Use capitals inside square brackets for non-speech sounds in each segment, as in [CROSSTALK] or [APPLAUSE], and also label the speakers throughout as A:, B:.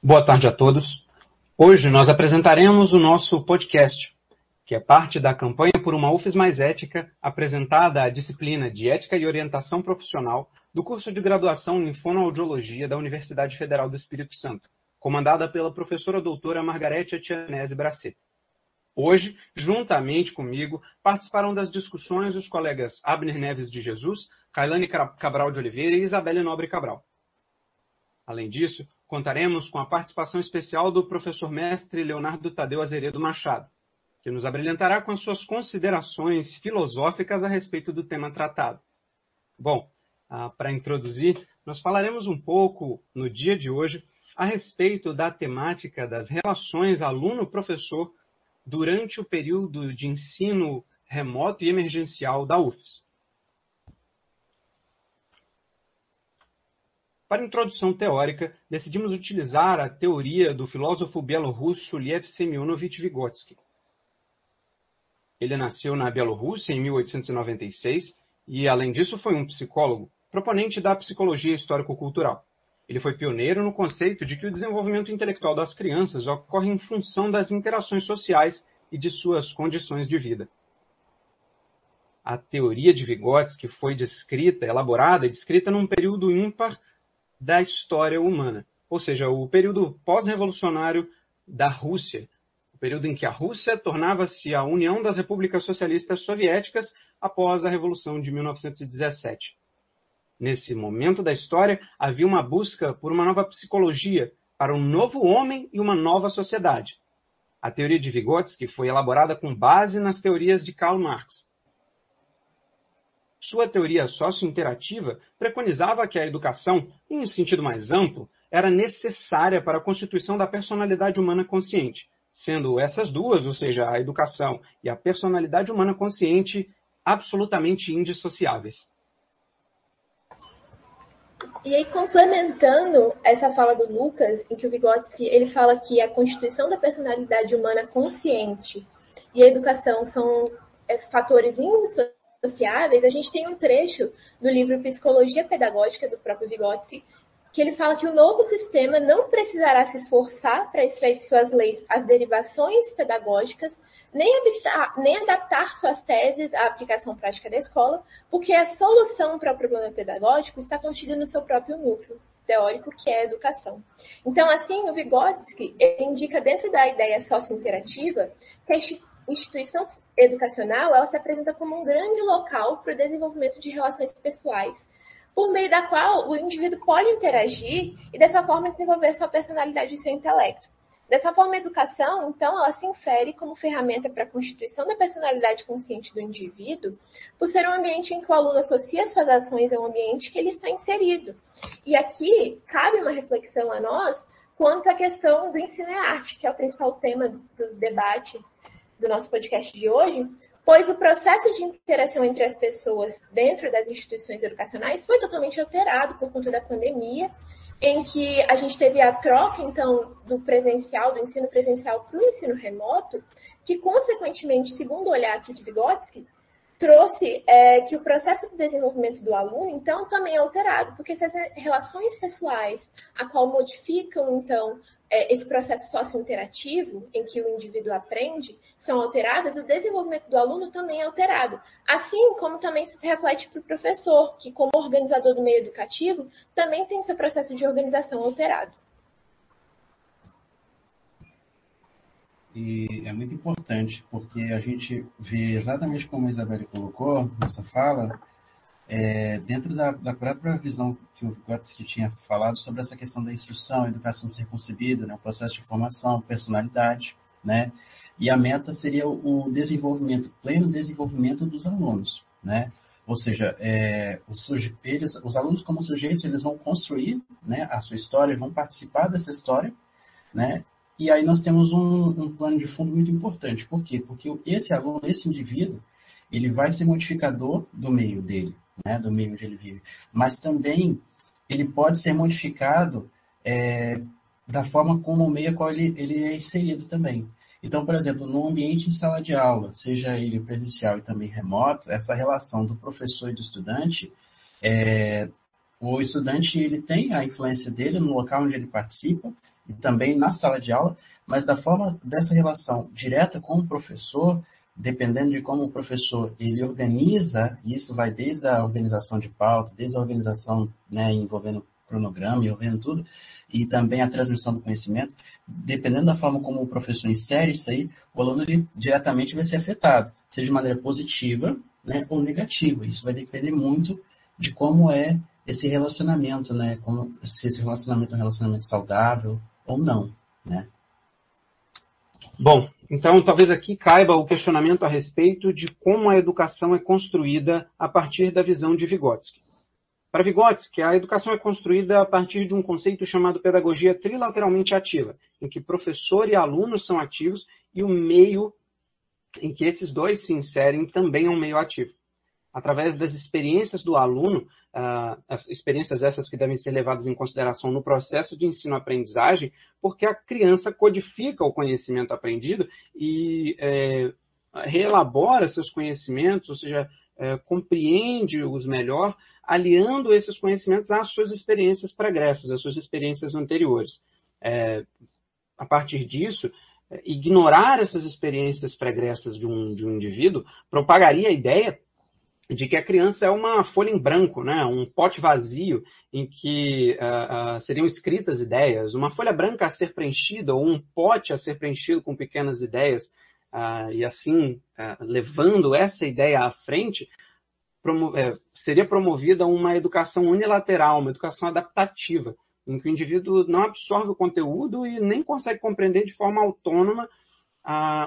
A: Boa tarde a todos. Hoje nós apresentaremos o nosso podcast, que é parte da campanha por uma UFES mais ética, apresentada à disciplina de Ética e Orientação Profissional do curso de graduação em Fonoaudiologia da Universidade Federal do Espírito Santo, comandada pela professora doutora Margarete Etianese Bracet. Hoje, juntamente comigo, participaram das discussões os colegas Abner Neves de Jesus, Kailane Cabral de Oliveira e Isabelle Nobre Cabral. Além disso, contaremos com a participação especial do professor mestre Leonardo Tadeu Azeredo Machado, que nos abrilhantará com as suas considerações filosóficas a respeito do tema tratado. Bom, ah, para introduzir, nós falaremos um pouco, no dia de hoje, a respeito da temática das relações aluno-professor durante o período de ensino remoto e emergencial da UFES. Para introdução teórica, decidimos utilizar a teoria do filósofo bielorrusso Liev Semyonovich Vygotsky. Ele nasceu na Bielorrússia em 1896 e, além disso, foi um psicólogo, proponente da psicologia histórico-cultural. Ele foi pioneiro no conceito de que o desenvolvimento intelectual das crianças ocorre em função das interações sociais e de suas condições de vida. A teoria de Vygotsky foi descrita, elaborada e descrita num período ímpar da história humana, ou seja, o período pós-revolucionário da Rússia, o período em que a Rússia tornava-se a União das Repúblicas Socialistas Soviéticas após a Revolução de 1917. Nesse momento da história, havia uma busca por uma nova psicologia, para um novo homem e uma nova sociedade. A teoria de Vygotsky foi elaborada com base nas teorias de Karl Marx, sua teoria sócio-interativa preconizava que a educação, em um sentido mais amplo, era necessária para a constituição da personalidade humana consciente, sendo essas duas, ou seja, a educação e a personalidade humana consciente, absolutamente indissociáveis.
B: E aí, complementando essa fala do Lucas, em que o Vygotsky ele fala que a constituição da personalidade humana consciente e a educação são é, fatores indissociáveis, sociáveis, a gente tem um trecho do livro Psicologia Pedagógica do próprio Vygotsky, que ele fala que o novo sistema não precisará se esforçar para extrair de suas leis as derivações pedagógicas, nem, habitar, nem adaptar suas teses à aplicação prática da escola, porque a solução para o problema pedagógico está contida no seu próprio núcleo teórico, que é a educação. Então, assim, o Vygotsky indica dentro da ideia socio-interativa que instituição educacional ela se apresenta como um grande local para o desenvolvimento de relações pessoais, por meio da qual o indivíduo pode interagir e dessa forma desenvolver sua personalidade e seu intelecto. Dessa forma, a educação, então, ela se infere como ferramenta para a constituição da personalidade consciente do indivíduo, por ser um ambiente em que o aluno associa suas ações a um ambiente que ele está inserido. E aqui cabe uma reflexão a nós quanto à questão do ensino e arte, que é o principal tema do debate do nosso podcast de hoje, pois o processo de interação entre as pessoas dentro das instituições educacionais foi totalmente alterado por conta da pandemia, em que a gente teve a troca, então, do presencial, do ensino presencial para o ensino remoto, que, consequentemente, segundo o olhar aqui de Vygotsky, trouxe é, que o processo de desenvolvimento do aluno, então, também é alterado, porque se as relações pessoais, a qual modificam, então, é, esse processo socio-interativo em que o indivíduo aprende são alteradas, o desenvolvimento do aluno também é alterado. Assim como também se reflete para o professor, que como organizador do meio educativo, também tem seu processo de organização alterado.
C: E é muito importante, porque a gente vê exatamente como a Isabelle colocou nessa fala, é, dentro da, da, própria visão que o Vygotsky tinha falado sobre essa questão da instrução, educação ser concebida, né, o processo de formação, personalidade, né, e a meta seria o desenvolvimento, pleno desenvolvimento dos alunos, né, ou seja, é, os, eles, os alunos como sujeitos, eles vão construir, né, a sua história, vão participar dessa história, né, e aí nós temos um, um plano de fundo muito importante, por quê? Porque esse aluno, esse indivíduo, ele vai ser modificador do meio dele, né, do meio onde ele vive, mas também ele pode ser modificado é, da forma como o meio a qual ele, ele é inserido também. Então, por exemplo, no ambiente em sala de aula, seja ele presencial e também remoto, essa relação do professor e do estudante, é, o estudante ele tem a influência dele no local onde ele participa e também na sala de aula, mas da forma dessa relação direta com o professor, dependendo de como o professor ele organiza, isso vai desde a organização de pauta, desde a organização né, envolvendo cronograma, envolvendo tudo, e também a transmissão do conhecimento, dependendo da forma como o professor insere isso aí, o aluno ele, diretamente vai ser afetado, seja de maneira positiva né, ou negativa. Isso vai depender muito de como é esse relacionamento, né? Como, se esse relacionamento é um relacionamento saudável ou não, né?
A: Bom, então talvez aqui caiba o questionamento a respeito de como a educação é construída a partir da visão de Vygotsky. Para Vygotsky, a educação é construída a partir de um conceito chamado pedagogia trilateralmente ativa, em que professor e alunos são ativos e o meio em que esses dois se inserem também é um meio ativo. Através das experiências do aluno, uh, as experiências essas que devem ser levadas em consideração no processo de ensino-aprendizagem, porque a criança codifica o conhecimento aprendido e é, reelabora seus conhecimentos, ou seja, é, compreende-os melhor aliando esses conhecimentos às suas experiências pregressas, às suas experiências anteriores. É, a partir disso, é, ignorar essas experiências pregressas de um, de um indivíduo propagaria a ideia de que a criança é uma folha em branco, né? um pote vazio em que uh, uh, seriam escritas ideias, uma folha branca a ser preenchida ou um pote a ser preenchido com pequenas ideias, uh, e assim, levando essa ideia à frente, promo é, seria promovida uma educação unilateral, uma educação adaptativa, em que o indivíduo não absorve o conteúdo e nem consegue compreender de forma autônoma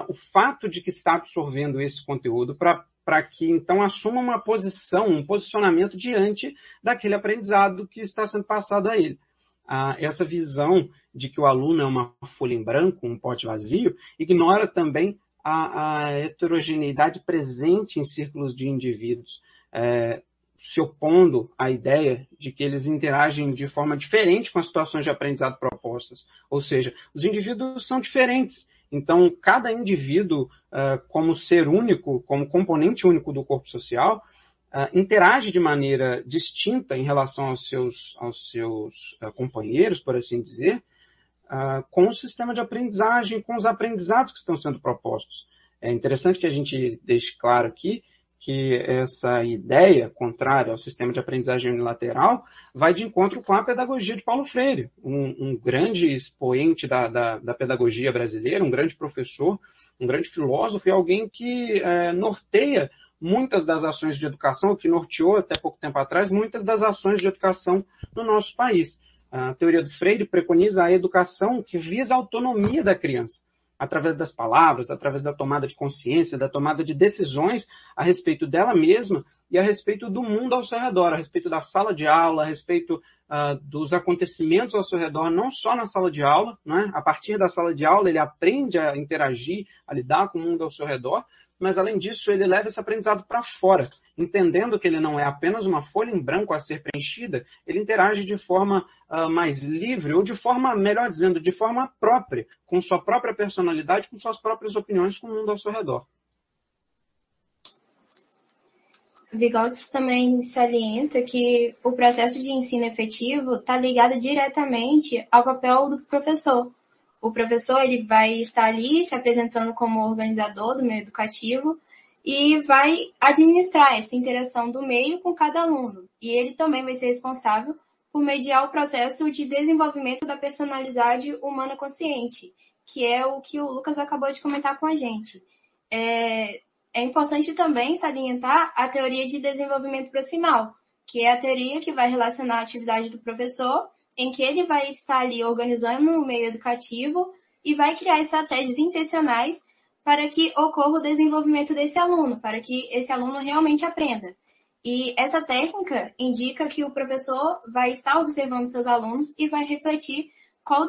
A: o fato de que está absorvendo esse conteúdo para que então assuma uma posição, um posicionamento diante daquele aprendizado que está sendo passado a ele. Ah, essa visão de que o aluno é uma folha em branco, um pote vazio, ignora também a, a heterogeneidade presente em círculos de indivíduos é, se opondo à ideia de que eles interagem de forma diferente com as situações de aprendizado propostas. Ou seja, os indivíduos são diferentes. Então, cada indivíduo, uh, como ser único, como componente único do corpo social, uh, interage de maneira distinta em relação aos seus, aos seus uh, companheiros, por assim dizer, com o sistema de aprendizagem, com os aprendizados que estão sendo propostos. É interessante que a gente deixe claro aqui que essa ideia contrária ao sistema de aprendizagem unilateral vai de encontro com a pedagogia de Paulo Freire, um, um grande expoente da, da, da, pedagogia brasileira, um grande professor, um grande filósofo e alguém que é, norteia muitas das ações de educação, que norteou até pouco tempo atrás muitas das ações de educação no nosso país. A teoria do Freire preconiza a educação que visa a autonomia da criança através das palavras, através da tomada de consciência, da tomada de decisões a respeito dela mesma e a respeito do mundo ao seu redor, a respeito da sala de aula, a respeito uh, dos acontecimentos ao seu redor, não só na sala de aula, né? a partir da sala de aula ele aprende a interagir, a lidar com o mundo ao seu redor, mas além disso ele leva esse aprendizado para fora, entendendo que ele não é apenas uma folha em branco a ser preenchida, ele interage de forma uh, mais livre, ou de forma, melhor dizendo, de forma própria, com sua própria personalidade, com suas próprias opiniões com o mundo ao seu redor.
D: Vygotsky também salienta que o processo de ensino efetivo está ligado diretamente ao papel do professor. O professor ele vai estar ali se apresentando como organizador do meio educativo, e vai administrar essa interação do meio com cada aluno. E ele também vai ser responsável por mediar o processo de desenvolvimento da personalidade humana consciente, que é o que o Lucas acabou de comentar com a gente. É, é importante também salientar a teoria de desenvolvimento proximal, que é a teoria que vai relacionar a atividade do professor, em que ele vai estar ali organizando o meio educativo e vai criar estratégias intencionais para que ocorra o desenvolvimento desse aluno, para que esse aluno realmente aprenda. E essa técnica indica que o professor vai estar observando seus alunos e vai refletir qual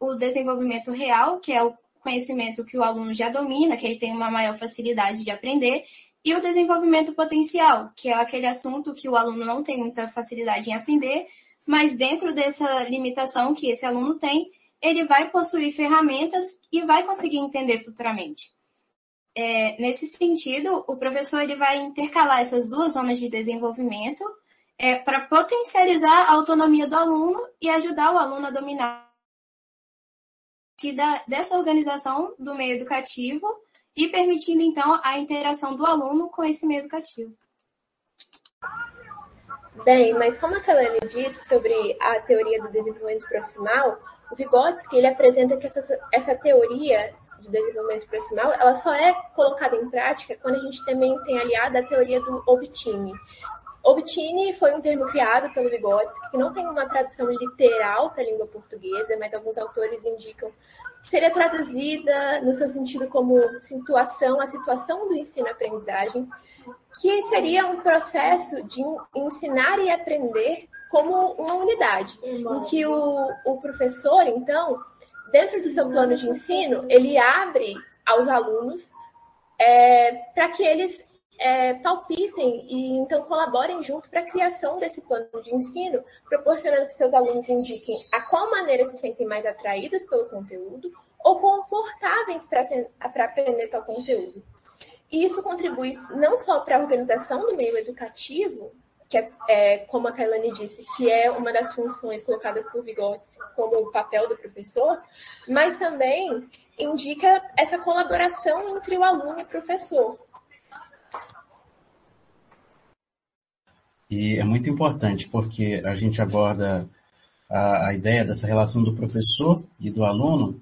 D: o desenvolvimento real, que é o conhecimento que o aluno já domina, que ele tem uma maior facilidade de aprender, e o desenvolvimento potencial, que é aquele assunto que o aluno não tem muita facilidade em aprender, mas dentro dessa limitação que esse aluno tem, ele vai possuir ferramentas e vai conseguir entender futuramente. É, nesse sentido, o professor ele vai intercalar essas duas zonas de desenvolvimento é, para potencializar a autonomia do aluno e ajudar o aluno a dominar da, dessa organização do meio educativo e permitindo, então, a interação do aluno com esse meio educativo.
B: Bem, mas como a Kalani disse sobre a teoria do desenvolvimento proximal, Vygotsky ele apresenta que essa, essa teoria de desenvolvimento proximal, ela só é colocada em prática quando a gente também tem aliada a teoria do Obtini. Obtini foi um termo criado pelo Vygotsky, que não tem uma tradução literal para a língua portuguesa, mas alguns autores indicam que seria traduzida no seu sentido como situação, a situação do ensino-aprendizagem, que seria um processo de ensinar e aprender como uma unidade, em que o, o professor, então, dentro do seu plano de ensino, ele abre aos alunos é, para que eles é, palpitem e então colaborem junto para a criação desse plano de ensino, proporcionando que seus alunos indiquem a qual maneira se sentem mais atraídos pelo conteúdo ou confortáveis para aprender tal conteúdo. E isso contribui não só para a organização do meio educativo, que é, é, como a Kailane disse, que é uma das funções colocadas por Vygotsky como o papel do professor, mas também indica essa colaboração entre o aluno e o professor.
C: E é muito importante porque a gente aborda a, a ideia dessa relação do professor e do aluno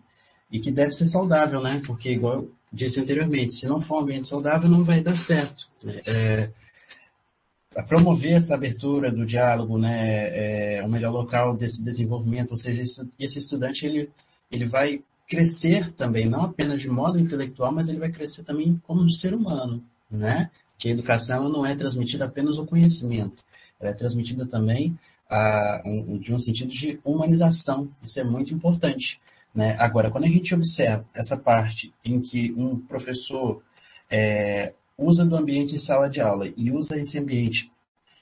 C: e que deve ser saudável, né? Porque, igual eu disse anteriormente, se não for um ambiente saudável, não vai dar certo. É, a promover essa abertura do diálogo, né, é, o melhor local desse desenvolvimento, ou seja, esse, esse estudante ele, ele vai crescer também, não apenas de modo intelectual, mas ele vai crescer também como ser humano, né? Que a educação não é transmitida apenas o conhecimento, ela é transmitida também a, um, de um sentido de humanização, isso é muito importante. Né? Agora, quando a gente observa essa parte em que um professor é, usa do ambiente sala de aula e usa esse ambiente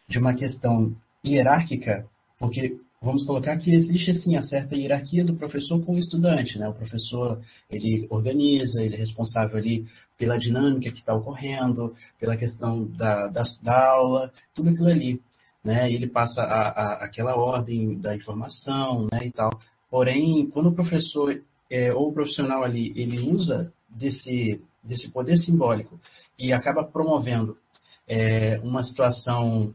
C: de uma questão hierárquica, porque vamos colocar que existe assim a certa hierarquia do professor com o estudante, né? O professor ele organiza, ele é responsável ali pela dinâmica que está ocorrendo, pela questão da, da, da, aula, tudo aquilo ali, né? Ele passa a, a, aquela ordem da informação, né? E tal. Porém, quando o professor é, ou o profissional ali ele usa desse desse poder simbólico e acaba promovendo é, uma situação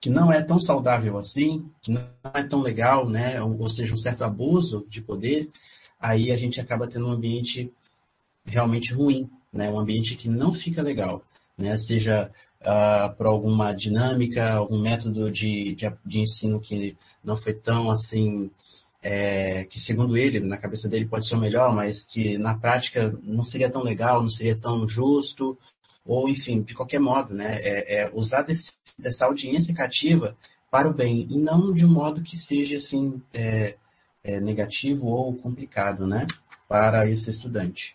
C: que não é tão saudável assim, que não é tão legal, né? ou, ou seja, um certo abuso de poder, aí a gente acaba tendo um ambiente realmente ruim, né? um ambiente que não fica legal, né? seja uh, por alguma dinâmica, algum método de, de, de, ensino que não foi tão assim, é, que segundo ele, na cabeça dele pode ser o melhor, mas que na prática não seria tão legal, não seria tão justo, ou enfim, de qualquer modo, né, é, é usar desse, dessa audiência cativa para o bem, e não de um modo que seja assim, é, é, negativo ou complicado, né, para esse estudante.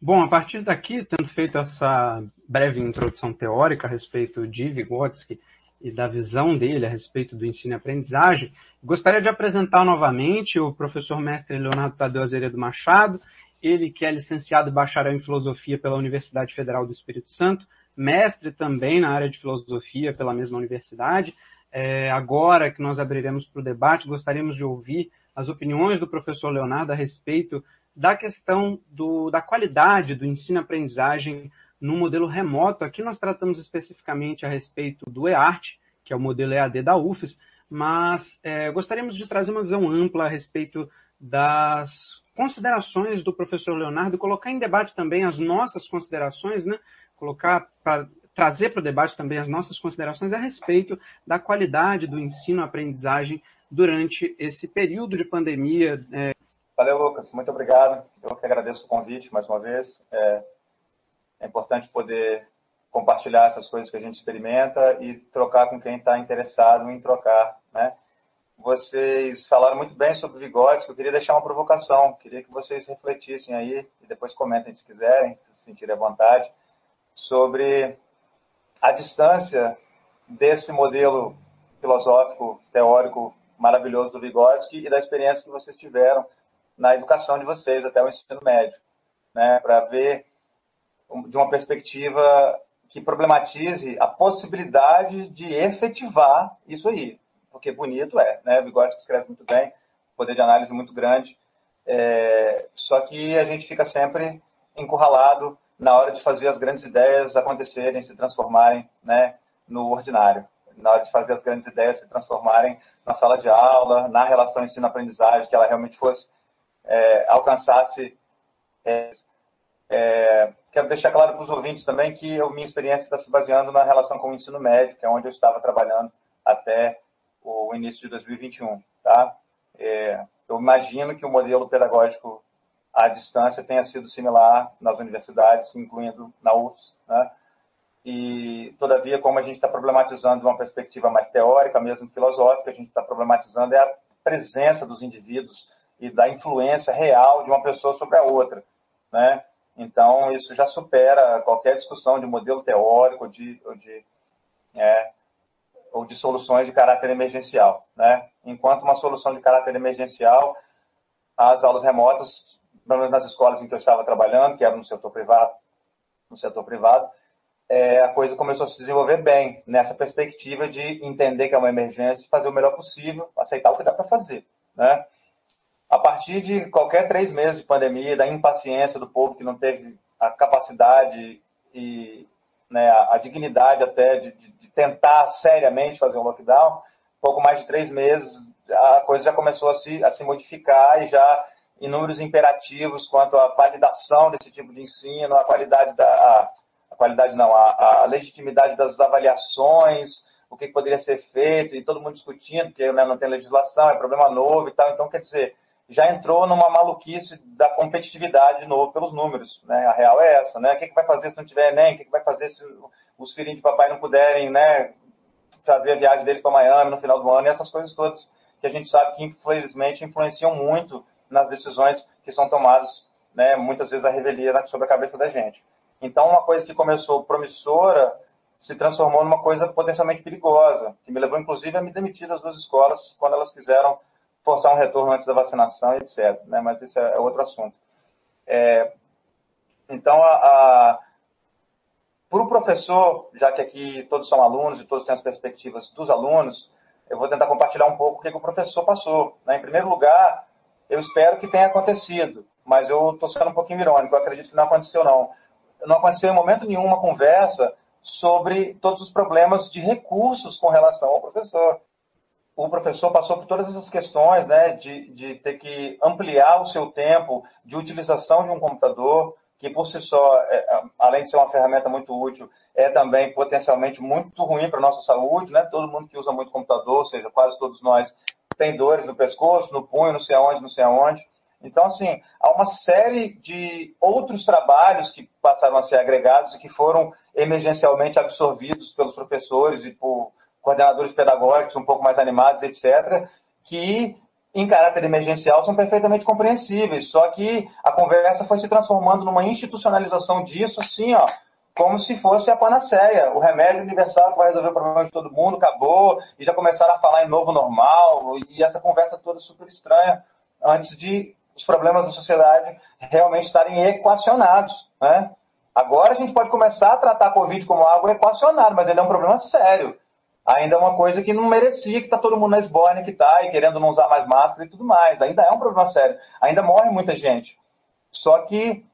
A: Bom, a partir daqui, tendo feito essa breve introdução teórica a respeito de Vygotsky e da visão dele a respeito do ensino e aprendizagem, Gostaria de apresentar novamente o professor mestre Leonardo Tadeu Azeredo Machado, ele que é licenciado e bacharel em filosofia pela Universidade Federal do Espírito Santo, mestre também na área de filosofia pela mesma universidade. É, agora que nós abriremos para o debate, gostaríamos de ouvir as opiniões do professor Leonardo a respeito da questão do, da qualidade do ensino-aprendizagem no modelo remoto. Aqui nós tratamos especificamente a respeito do EART, que é o modelo EAD da UFES, mas é, gostaríamos de trazer uma visão ampla a respeito das considerações do professor Leonardo, colocar em debate também as nossas considerações, né? Colocar para trazer para o debate também as nossas considerações a respeito da qualidade do ensino-aprendizagem durante esse período de pandemia.
E: É... Valeu, Lucas. Muito obrigado. Eu que agradeço o convite mais uma vez. É, é importante poder compartilhar essas coisas que a gente experimenta e trocar com quem está interessado em trocar, né? Vocês falaram muito bem sobre bigodes, que eu queria deixar uma provocação, queria que vocês refletissem aí e depois comentem se quiserem, se sentirem à vontade, sobre a distância desse modelo filosófico, teórico maravilhoso do Vygotsky e da experiência que vocês tiveram na educação de vocês até o ensino médio, né, para ver de uma perspectiva que problematize a possibilidade de efetivar isso aí. Porque bonito é, né? Bigode escreve muito bem, poder de análise muito grande. É, só que a gente fica sempre encurralado na hora de fazer as grandes ideias acontecerem, se transformarem né, no ordinário. Na hora de fazer as grandes ideias se transformarem na sala de aula, na relação ensino-aprendizagem, que ela realmente fosse, é, alcançasse. É, é, quero deixar claro para os ouvintes também que a minha experiência está se baseando na relação com o ensino médio, que é onde eu estava trabalhando até o início de 2021. Tá? É, eu imagino que o modelo pedagógico à distância tenha sido similar nas universidades, incluindo na UFS, né? E, todavia, como a gente está problematizando de uma perspectiva mais teórica, mesmo filosófica, a gente está problematizando é a presença dos indivíduos e da influência real de uma pessoa sobre a outra, né? Então, isso já supera qualquer discussão de modelo teórico de, ou, de, é, ou de soluções de caráter emergencial. Né? Enquanto uma solução de caráter emergencial, as aulas remotas pelo menos nas escolas em que eu estava trabalhando, que era no setor privado, no setor privado, é, a coisa começou a se desenvolver bem, nessa perspectiva de entender que é uma emergência, fazer o melhor possível, aceitar o que dá para fazer, né? A partir de qualquer três meses de pandemia, da impaciência do povo que não teve a capacidade e né, a, dignidade até de, de, tentar seriamente fazer um lockdown, pouco mais de três meses, a coisa já começou a se, a se modificar e já inúmeros imperativos quanto à validação desse tipo de ensino, a qualidade da a qualidade não, a, a, legitimidade das avaliações, o que poderia ser feito e todo mundo discutindo porque né, não tem legislação, é problema novo e tal. Então, quer dizer, já entrou numa maluquice da competitividade de novo pelos números, né? A real é essa, né? O que, que vai fazer se não tiver Enem? O que, que vai fazer se os filhinhos de papai não puderem, né? Fazer a viagem deles para Miami no final do ano e essas coisas todas que a gente sabe que infelizmente influenciam muito nas decisões que são tomadas, né, muitas vezes a revelia sobre a cabeça da gente. Então, uma coisa que começou promissora se transformou numa coisa potencialmente perigosa, que me levou, inclusive, a me demitir das duas escolas quando elas quiseram forçar um retorno antes da vacinação, etc. Né? Mas isso é outro assunto. É, então, para o professor, já que aqui todos são alunos e todos têm as perspectivas dos alunos, eu vou tentar compartilhar um pouco o que, que o professor passou. Né? Em primeiro lugar, eu espero que tenha acontecido, mas eu estou sendo um pouquinho irônico, eu acredito que não aconteceu não. Não aconteceu em momento nenhum uma conversa sobre todos os problemas de recursos com relação ao professor. O professor passou por todas essas questões, né, de, de ter que ampliar o seu tempo de utilização de um computador, que por si só, é, além de ser uma ferramenta muito útil, é também potencialmente muito ruim para a nossa saúde, né? Todo mundo que usa muito computador, ou seja, quase todos nós tem dores no pescoço, no punho, não sei aonde, não sei aonde. Então, assim, há uma série de outros trabalhos que passaram a ser agregados e que foram emergencialmente absorvidos pelos professores e por coordenadores pedagógicos um pouco mais animados, etc., que, em caráter emergencial, são perfeitamente compreensíveis. Só que a conversa foi se transformando numa institucionalização disso, assim, ó, como se fosse a panaceia, o remédio universal que vai resolver o problema de todo mundo, acabou, e já começaram a falar em novo normal, e essa conversa toda super estranha, antes de os problemas da sociedade realmente estarem equacionados. Né? Agora a gente pode começar a tratar a Covid como algo equacionado, mas ele é um problema sério. Ainda é uma coisa que não merecia, que está todo mundo na esborne que está, e querendo não usar mais máscara e tudo mais. Ainda é um problema sério. Ainda morre muita gente. Só que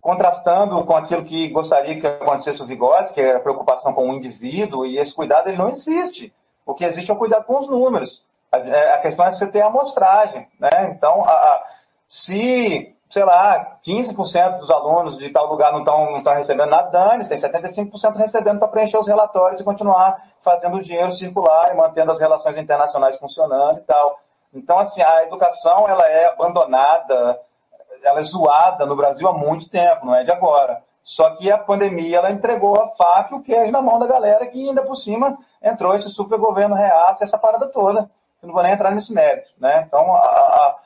E: contrastando com aquilo que gostaria que acontecesse o Vigose, que é a preocupação com o indivíduo, e esse cuidado ele não existe. O que existe é o cuidado com os números. A, é, a questão é você ter a amostragem. Né? Então, a, a, se, sei lá, 15% dos alunos de tal lugar não estão não recebendo nada, dane tem 75% recebendo para preencher os relatórios e continuar fazendo o dinheiro circular e mantendo as relações internacionais funcionando e tal. Então, assim, a educação ela é abandonada ela é zoada no Brasil há muito tempo, não é de agora. Só que a pandemia ela entregou a faca e o queijo na mão da galera que ainda por cima entrou esse super governo reaça, essa parada toda. Eu não vou nem entrar nesse mérito, né? Então, a, a,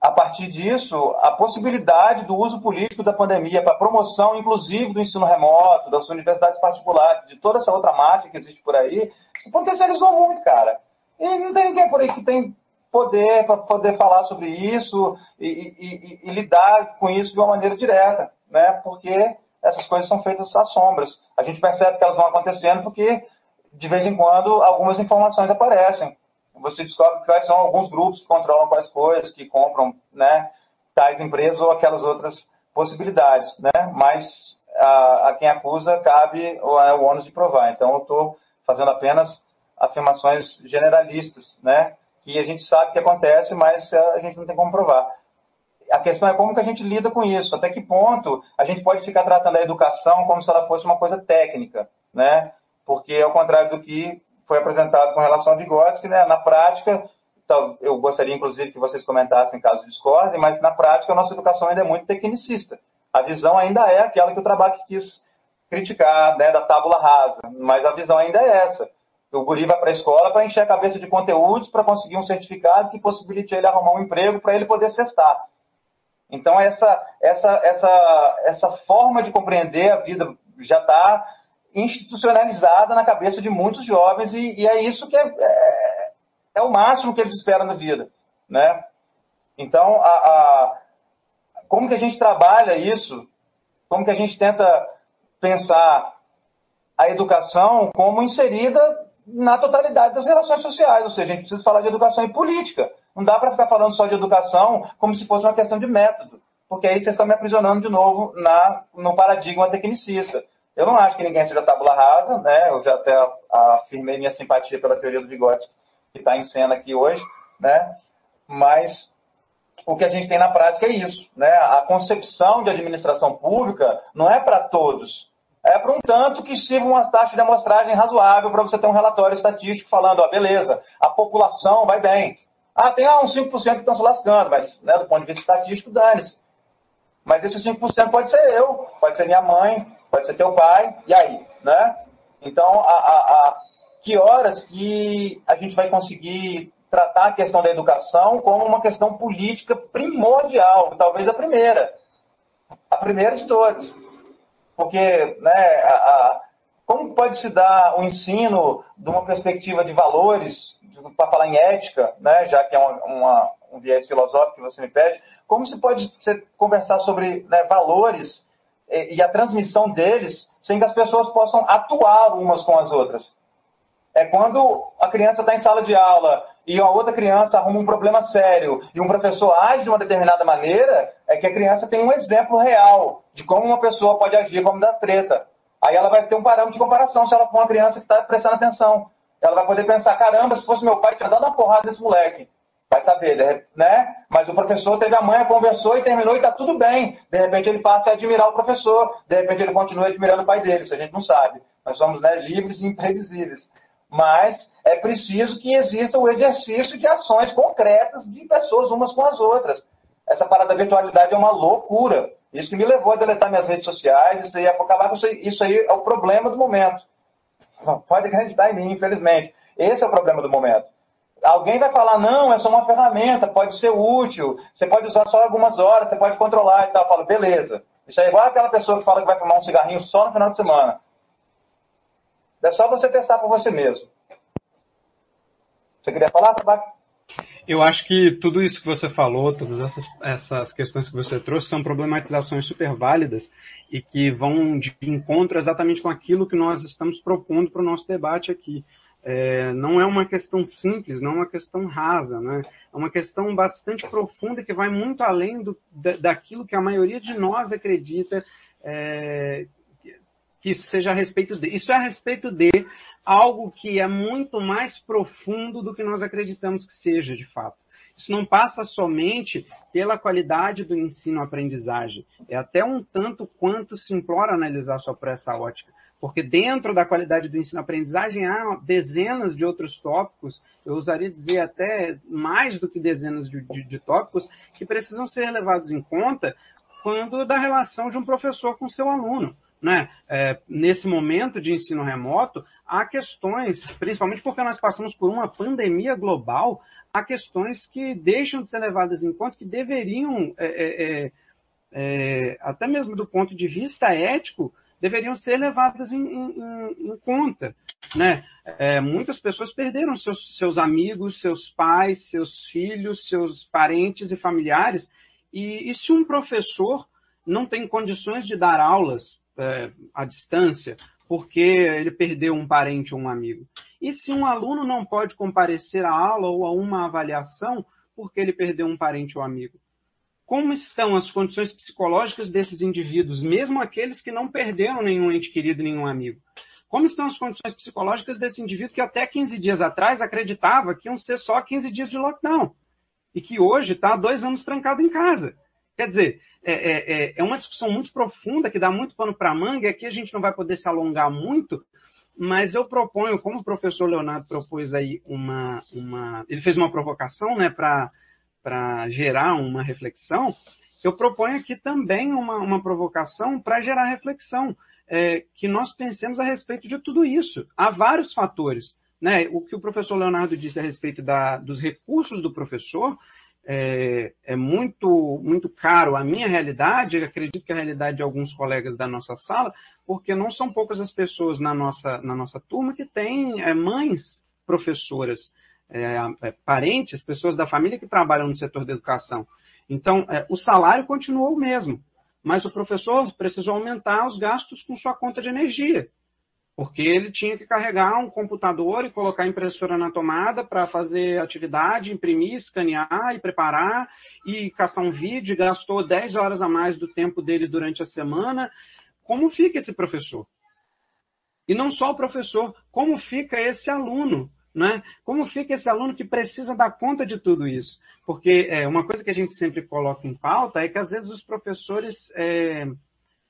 E: a partir disso, a possibilidade do uso político da pandemia para promoção, inclusive do ensino remoto, das universidades particulares, de toda essa outra máfia que existe por aí, se potencializou muito, cara. E não tem ninguém por aí que tem poder para poder falar sobre isso e, e, e, e, lidar com isso de uma maneira direta, né? Porque essas coisas são feitas às sombras. A gente percebe que elas vão acontecendo porque de vez em quando algumas informações aparecem. Você descobre quais são alguns grupos que controlam quais coisas, que compram né, tais empresas ou aquelas outras possibilidades. Né? Mas a, a quem acusa cabe o, é, o ônus de provar. Então, eu estou fazendo apenas afirmações generalistas, né? que a gente sabe que acontece, mas a gente não tem como provar. A questão é como que a gente lida com isso, até que ponto a gente pode ficar tratando a educação como se ela fosse uma coisa técnica, né? Porque, ao contrário do que foi apresentado com relação a Vygotsky, né, na prática, eu gostaria, inclusive, que vocês comentassem caso discordem, mas na prática a nossa educação ainda é muito tecnicista. A visão ainda é aquela que o trabalho quis criticar, né, da tábula rasa, mas a visão ainda é essa. O guri vai para a escola para encher a cabeça de conteúdos para conseguir um certificado que possibilite ele arrumar um emprego para ele poder cestar. Então, essa, essa, essa, essa forma de compreender a vida já está institucionalizada na cabeça de muitos jovens e, e é isso que é, é, é, o máximo que eles esperam na vida, né? Então, a, a, como que a gente trabalha isso? Como que a gente tenta pensar a educação como inserida na totalidade das relações sociais, ou seja, a gente precisa falar de educação e política. Não dá para ficar falando só de educação como se fosse uma questão de método, porque aí vocês estão me aprisionando de novo na, no paradigma tecnicista. Eu não acho que ninguém seja tabula rasa, né? Eu já até afirmei minha simpatia pela teoria do Vygotsky, que está em cena aqui hoje, né? Mas o que a gente tem na prática é isso, né? A concepção de administração pública não é para todos, é para um tanto que sirva uma taxa de amostragem razoável para você ter um relatório estatístico falando, ó, beleza, a população vai bem. Ah, tem ah, uns 5% que estão se lascando, mas né, do ponto de vista estatístico, dane-se. Mas esse 5% pode ser eu, pode ser minha mãe, pode ser teu pai, e aí, né? Então, a, a, a, que horas que a gente vai conseguir tratar a questão da educação como uma questão política primordial, talvez a primeira, a primeira de todas. Porque, né, a, como pode se dar o ensino de uma perspectiva de valores, para falar em ética, né, já que é uma, uma, um viés filosófico que você me pede, como se pode conversar sobre né, valores e, a transmissão deles sem que as pessoas possam atuar umas com as outras? É quando a criança está em sala de aula e a outra criança arruma um problema sério e um professor age de uma determinada maneira, é que a criança tem um exemplo real de como uma pessoa pode agir como da treta. Aí ela vai ter um parâmetro de comparação se ela for uma criança que está prestando atenção. Ela vai poder pensar, caramba, se fosse meu pai, tinha dado uma porrada nesse moleque. Vai saber, né? Mas o professor teve a manha, conversou e terminou e está tudo bem. De repente ele passa a admirar o professor, de repente ele continua admirando o pai dele, isso a gente não sabe. Nós somos né, livres e imprevisíveis. Mas é preciso que exista o exercício de ações concretas de pessoas umas com as outras. Essa parada da virtualidade é uma loucura. Isso que me levou a deletar minhas redes sociais, isso aí, é acabar isso aí é o problema do momento. Pode acreditar em mim, infelizmente. Esse é o problema do momento. Alguém vai falar, não, é só uma ferramenta, pode ser útil, você pode usar só algumas horas, você pode controlar e tal. Eu falo, beleza. Isso é igual aquela pessoa que fala que vai fumar um cigarrinho só no final de semana. É só você testar por você mesmo. Você queria falar, Tabaco?
A: Eu acho que tudo isso que você falou, todas essas, essas questões que você trouxe, são problematizações super válidas e que vão de encontro exatamente com aquilo que nós estamos propondo para o nosso debate aqui. É, não é uma questão simples, não é uma questão rasa, né? é uma questão bastante profunda que vai muito além do, daquilo que a maioria de nós acredita é, que isso seja a respeito de. Isso é a respeito de algo que é muito mais profundo do que nós acreditamos que seja, de fato. Isso não passa somente pela qualidade do ensino-aprendizagem. É até um tanto quanto simplório analisar só por essa ótica. Porque dentro da qualidade do ensino-aprendizagem há dezenas de outros tópicos, eu usaria dizer até mais do que dezenas de, de, de tópicos, que precisam ser levados em conta quando da relação de um professor com seu aluno né, é, nesse momento de ensino remoto, há questões, principalmente porque nós passamos por uma pandemia global, há questões que deixam de ser levadas em conta, que deveriam, é, é, é, é até mesmo do ponto de vista ético, deveriam ser levadas em, em, em conta. Né? É, muitas pessoas perderam seus, seus amigos, seus pais, seus filhos, seus parentes e familiares, e, e se um professor não tem condições de dar aulas é, à distância, porque ele perdeu um parente ou um amigo. E se um aluno não pode comparecer à aula ou a uma avaliação porque ele perdeu um parente ou amigo? Como estão as condições psicológicas desses indivíduos, mesmo aqueles que não perderam nenhum ente querido, nenhum amigo? Como estão as condições psicológicas desse indivíduo que até 15 dias atrás acreditava que iam ser só 15 dias de lockdown e que hoje está dois anos trancado em casa? Quer dizer, é, é, é, é uma discussão muito profunda que dá muito pano para manga e aqui a gente não vai poder se alongar muito, mas eu proponho, como o professor Leonardo propôs aí uma, uma ele fez uma provocação, né, para gerar uma reflexão, eu proponho aqui também uma, uma provocação para gerar reflexão é, que nós pensemos a respeito de tudo isso. Há vários fatores. Né? O que o professor Leonardo disse a respeito da, dos recursos do professor é, é, muito, muito caro à minha realidade, acredito que a realidade de alguns colegas da nossa sala, porque não são poucas as pessoas na nossa, na nossa turma que têm é, mães professoras, é, é, parentes, pessoas da família que trabalham no setor da educação. Então, é, o salário continuou o mesmo mas o professor precisou aumentar os gastos com sua conta de energia, porque ele tinha que carregar um computador e colocar a impressora na tomada para fazer atividade, imprimir, escanear e preparar e caçar um vídeo, gastou 10 horas a mais do tempo dele durante a semana. Como fica esse professor? E não só o professor, como fica esse aluno? Né? Como fica esse aluno que precisa dar conta de tudo isso? Porque é, uma coisa que a gente sempre coloca em pauta é que às vezes os professores, é,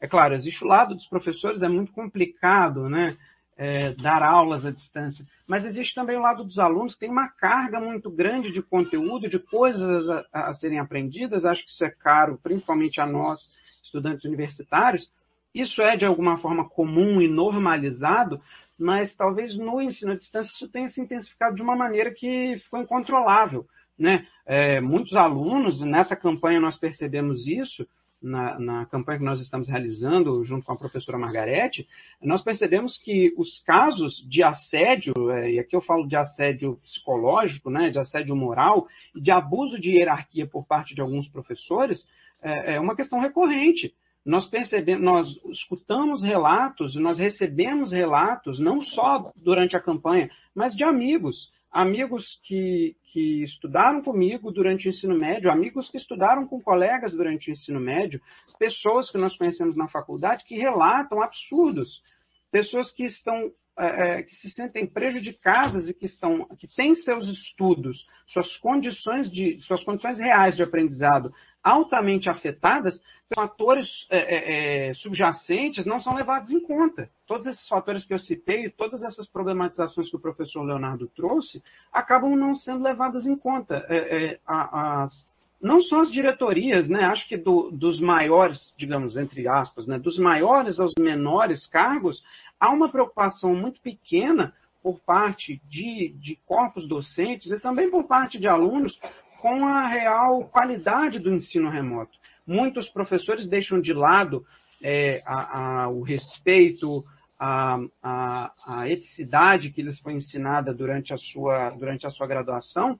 A: é claro, existe o lado dos professores, é muito complicado, né? É, dar aulas à distância, mas existe também o lado dos alunos que tem uma carga muito grande de conteúdo, de coisas a, a serem aprendidas. Acho que isso é caro, principalmente a nós, estudantes universitários. Isso é de alguma forma comum e normalizado, mas talvez no ensino à distância isso tenha se intensificado de uma maneira que ficou incontrolável. Né? É, muitos alunos, nessa campanha nós percebemos isso, na, na, campanha que nós estamos realizando junto com a professora Margarete, nós percebemos que os casos de assédio, é, e aqui eu falo de assédio psicológico, né, de assédio moral e de abuso de hierarquia por parte de alguns professores, é, é uma questão recorrente nós percebemos, nós escutamos relatos, nós recebemos relatos, não só durante a campanha, mas de amigos. Amigos que, que estudaram comigo durante o ensino médio, amigos que estudaram com colegas durante o ensino médio, pessoas que nós conhecemos na faculdade que relatam absurdos, pessoas que estão é, é que se sentem prejudicadas e que estão que têm seus estudos, suas condições de suas condições reais de aprendizado altamente afetadas, fatores é, é, é, subjacentes não são levados em conta. Todos esses fatores que eu citei, todas essas problematizações que o professor Leonardo trouxe, acabam não sendo levadas em conta. É as, não só as diretorias, né? Acho que do, dos maiores, digamos, entre aspas, né? dos maiores aos menores cargos, há uma preocupação muito pequena por parte de, de corpos docentes e também por parte de alunos com a real qualidade do ensino remoto. Muitos professores deixam de lado é, a, a, o respeito, a, a, eticidade que lhes foi ensinada durante a, sua, durante a sua graduação,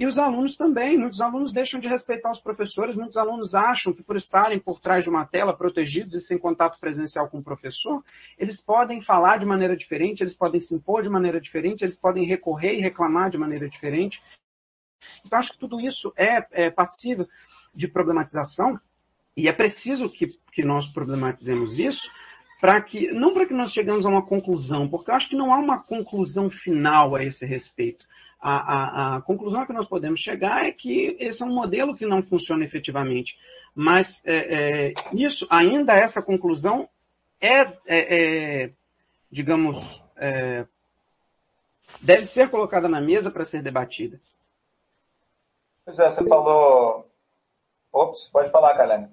A: e os alunos também. Muitos alunos deixam de respeitar os professores, muitos alunos acham que por estarem por trás de uma tela, protegidos e sem contato presencial com o professor, eles podem falar de maneira diferente, eles podem se impor de maneira diferente, eles podem recorrer e reclamar de maneira diferente. Então, acho que tudo isso é, é passível de problematização e é preciso que, que nós problematizemos isso para que, não para que nós chegamos a uma conclusão, porque eu acho que não há uma conclusão final a esse respeito. A, a, a conclusão que nós podemos chegar é que esse é um modelo que não funciona efetivamente. Mas é, é, isso, ainda essa conclusão é, é, é digamos, é, deve ser colocada na mesa para ser debatida.
E: Pois é, você falou. Ops, pode falar, Kalene.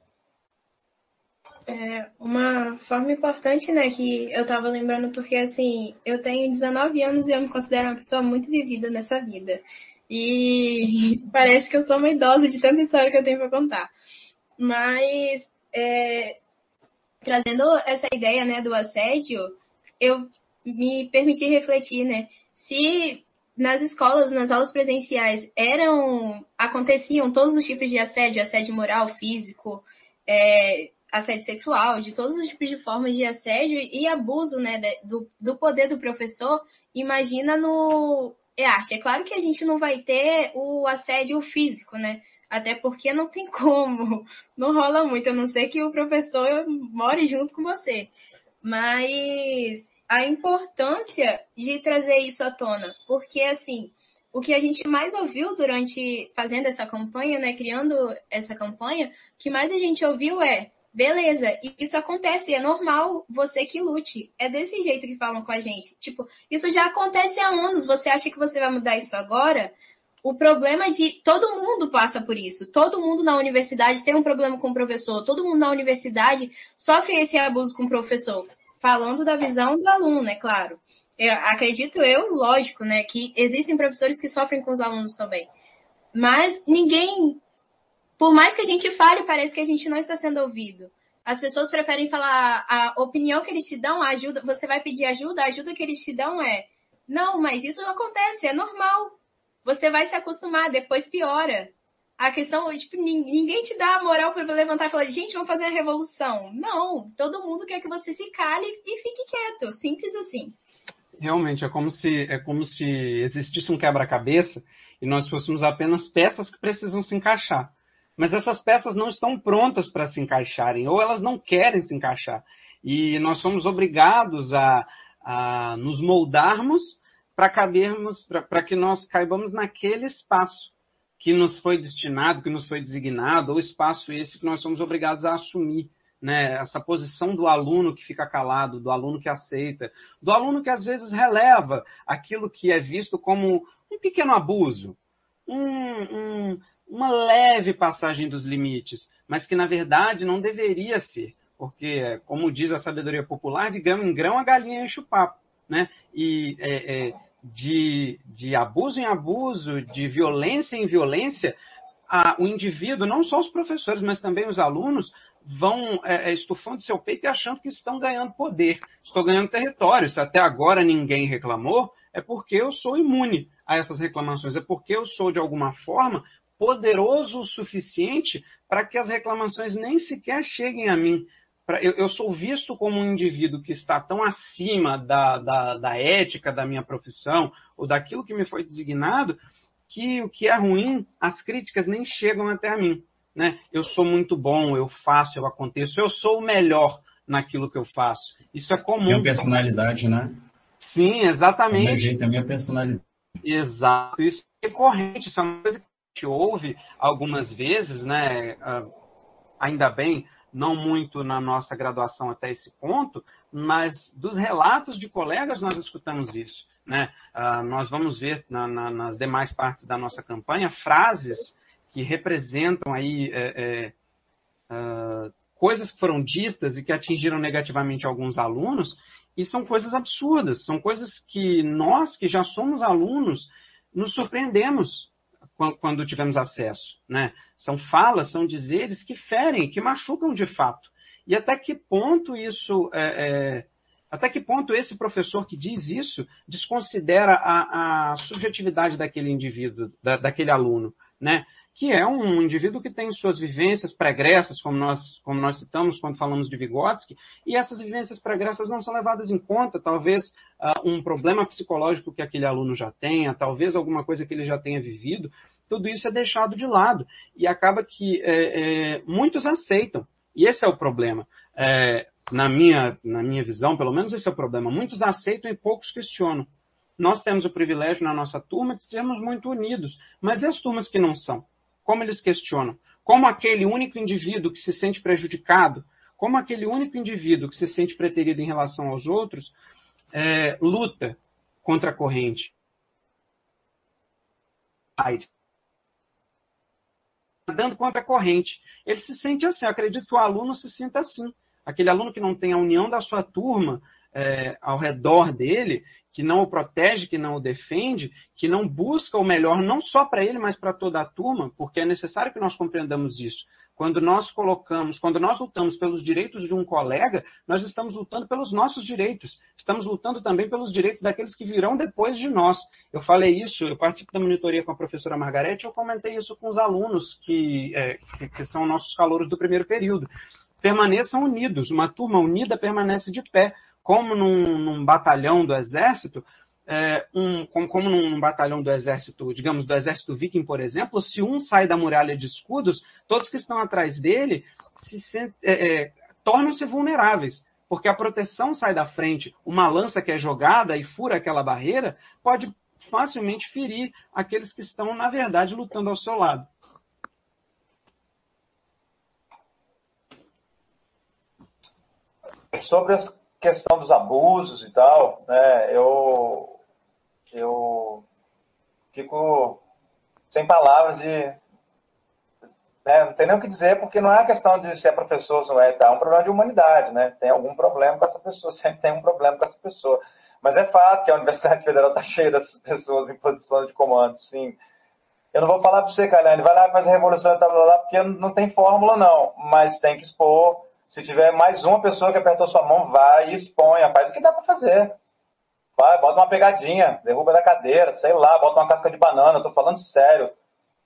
D: É uma forma importante, né, que eu tava lembrando, porque assim, eu tenho 19 anos e eu me considero uma pessoa muito vivida nessa vida. E [LAUGHS] parece que eu sou uma idosa de tanta história que eu tenho para contar. Mas, é, trazendo essa ideia, né, do assédio, eu me permiti refletir, né, se nas escolas, nas aulas presenciais, eram aconteciam todos os tipos de assédio, assédio moral, físico, é, assédio sexual, de todos os tipos de formas de assédio e abuso, né, do, do poder do professor, imagina no arte. É claro que a gente não vai ter o assédio físico, né? Até porque não tem como, [LAUGHS] não rola muito, a não ser que o professor more junto com você. Mas a importância de trazer isso à tona, porque assim, o que a gente mais ouviu durante fazendo essa campanha, né, criando essa campanha, o que mais a gente ouviu é beleza, isso acontece, é normal, você que lute. É desse jeito que falam com a gente. Tipo, isso já acontece há anos, você acha que você vai mudar isso agora? O problema é de todo mundo passa por isso. Todo mundo na universidade tem um problema com o professor. Todo mundo na universidade sofre esse abuso com o professor. Falando da visão do aluno, é claro. Eu acredito eu, lógico, né, que existem professores que sofrem com os alunos também. Mas ninguém, por mais que a gente fale, parece que a gente não está sendo ouvido. As pessoas preferem falar a opinião que eles te dão, a ajuda, você vai pedir ajuda, a ajuda que eles te dão é, não, mas isso acontece, é normal. Você vai se acostumar, depois piora. A questão, tipo, ninguém te dá a moral para levantar e falar, gente, vamos fazer a revolução. Não, todo mundo quer que você se cale e fique quieto, simples assim.
A: Realmente, é como se, é como se existisse um quebra-cabeça e nós fôssemos apenas peças que precisam se encaixar. Mas essas peças não estão prontas para se encaixarem, ou elas não querem se encaixar. E nós somos obrigados a, a nos moldarmos para cabermos, para que nós caibamos naquele espaço que nos foi destinado, que nos foi designado, ou espaço esse que nós somos obrigados a assumir né, essa posição do aluno que fica calado, do aluno que aceita, do aluno que às vezes releva aquilo que é visto como um pequeno abuso, um, um, uma leve passagem dos limites, mas que na verdade não deveria ser, porque, como diz a sabedoria popular, de grão em grão a galinha enche o papo, né? E é, é, de, de abuso em abuso, de violência em violência, a, o indivíduo, não só os professores, mas também os alunos, vão é, é, estufando seu peito e achando que estão ganhando poder. Estou ganhando território. Se até agora ninguém reclamou, é porque eu sou imune a essas reclamações. É porque eu sou, de alguma forma, poderoso o suficiente para que as reclamações nem sequer cheguem a mim. Eu, eu sou visto como um indivíduo que está tão acima da, da, da ética da minha profissão ou daquilo que me foi designado que o que é ruim, as críticas nem chegam até a mim né? Eu sou muito bom, eu faço, eu aconteço, eu sou o melhor naquilo que eu faço. Isso é comum. Minha
C: personalidade, né?
A: Sim, exatamente.
C: O meu jeito, a minha personalidade.
A: Exato. Isso é corrente, isso é uma coisa que ouve algumas vezes, né? Ah, ainda bem, não muito na nossa graduação até esse ponto, mas dos relatos de colegas nós escutamos isso. Né? Uh, nós vamos ver na, na, nas demais partes da nossa campanha frases que representam aí é, é, uh, coisas que foram ditas e que atingiram negativamente alguns alunos, e são coisas absurdas, são coisas que nós, que já somos alunos, nos surpreendemos quando, tivemos acesso. Né? São falas, são dizeres que ferem, que machucam de fato. E até que ponto isso é, é, até que ponto esse professor que diz isso desconsidera a, a subjetividade daquele indivíduo, da, daquele aluno, né? Que é um indivíduo que tem suas vivências pregressas, como nós, como nós citamos quando falamos de Vygotsky, e essas vivências pregressas não são levadas em conta, talvez uh, um problema psicológico que aquele aluno já tenha, talvez alguma coisa que ele já tenha vivido, tudo isso é deixado de lado, e acaba que é, é, muitos aceitam, e esse é o problema. É, na, minha, na minha visão, pelo menos esse é o problema, muitos aceitam e poucos questionam. Nós temos o privilégio na nossa turma de sermos muito unidos, mas e as turmas que não são? Como eles questionam? Como aquele único indivíduo que se sente prejudicado, como aquele único indivíduo que se sente preterido em relação aos outros, é, luta contra a corrente. Dando contra a corrente. Ele se sente assim, acredito que o aluno se sinta assim. Aquele aluno que não tem a união da sua turma é, ao redor dele, que não o protege, que não o defende, que não busca o melhor não só para ele, mas para toda a turma, porque é necessário que nós compreendamos isso. Quando nós colocamos, quando nós lutamos pelos direitos de um colega, nós estamos lutando pelos nossos direitos. Estamos lutando também pelos direitos daqueles que virão depois de nós. Eu falei isso, eu participo da monitoria com a professora Margarete, eu comentei isso com os alunos que, é, que, são nossos calouros do primeiro período permaneçam unidos. Uma turma unida permanece de pé, como num, num batalhão do exército, é, um, como, como num batalhão do exército, digamos, do exército viking, por exemplo, se um sai da muralha de escudos, todos que estão atrás dele se é, é, tornam-se vulneráveis, porque a proteção sai da frente. Uma lança que é jogada e fura aquela barreira pode facilmente ferir aqueles que estão, na verdade, lutando ao seu lado.
E: Sobre a questão dos abusos e tal, né, eu, eu fico sem palavras de. Né, não tem nem o que dizer, porque não é questão de se é professor ou não é, tá? é um problema de humanidade, né? Tem algum problema com essa pessoa, [LAUGHS] sempre tem um problema com essa pessoa. Mas é fato que a Universidade Federal está cheia dessas pessoas em posições de comando, sim. Eu não vou falar para você, Calhane, vai lá faz a revolução e tal, lá, porque não tem fórmula, não. Mas tem que expor. Se tiver mais uma pessoa que apertou sua mão, vai e exponha, faz o que dá para fazer. Vai, bota uma pegadinha, derruba da cadeira, sei lá, bota uma casca de banana, tô falando sério.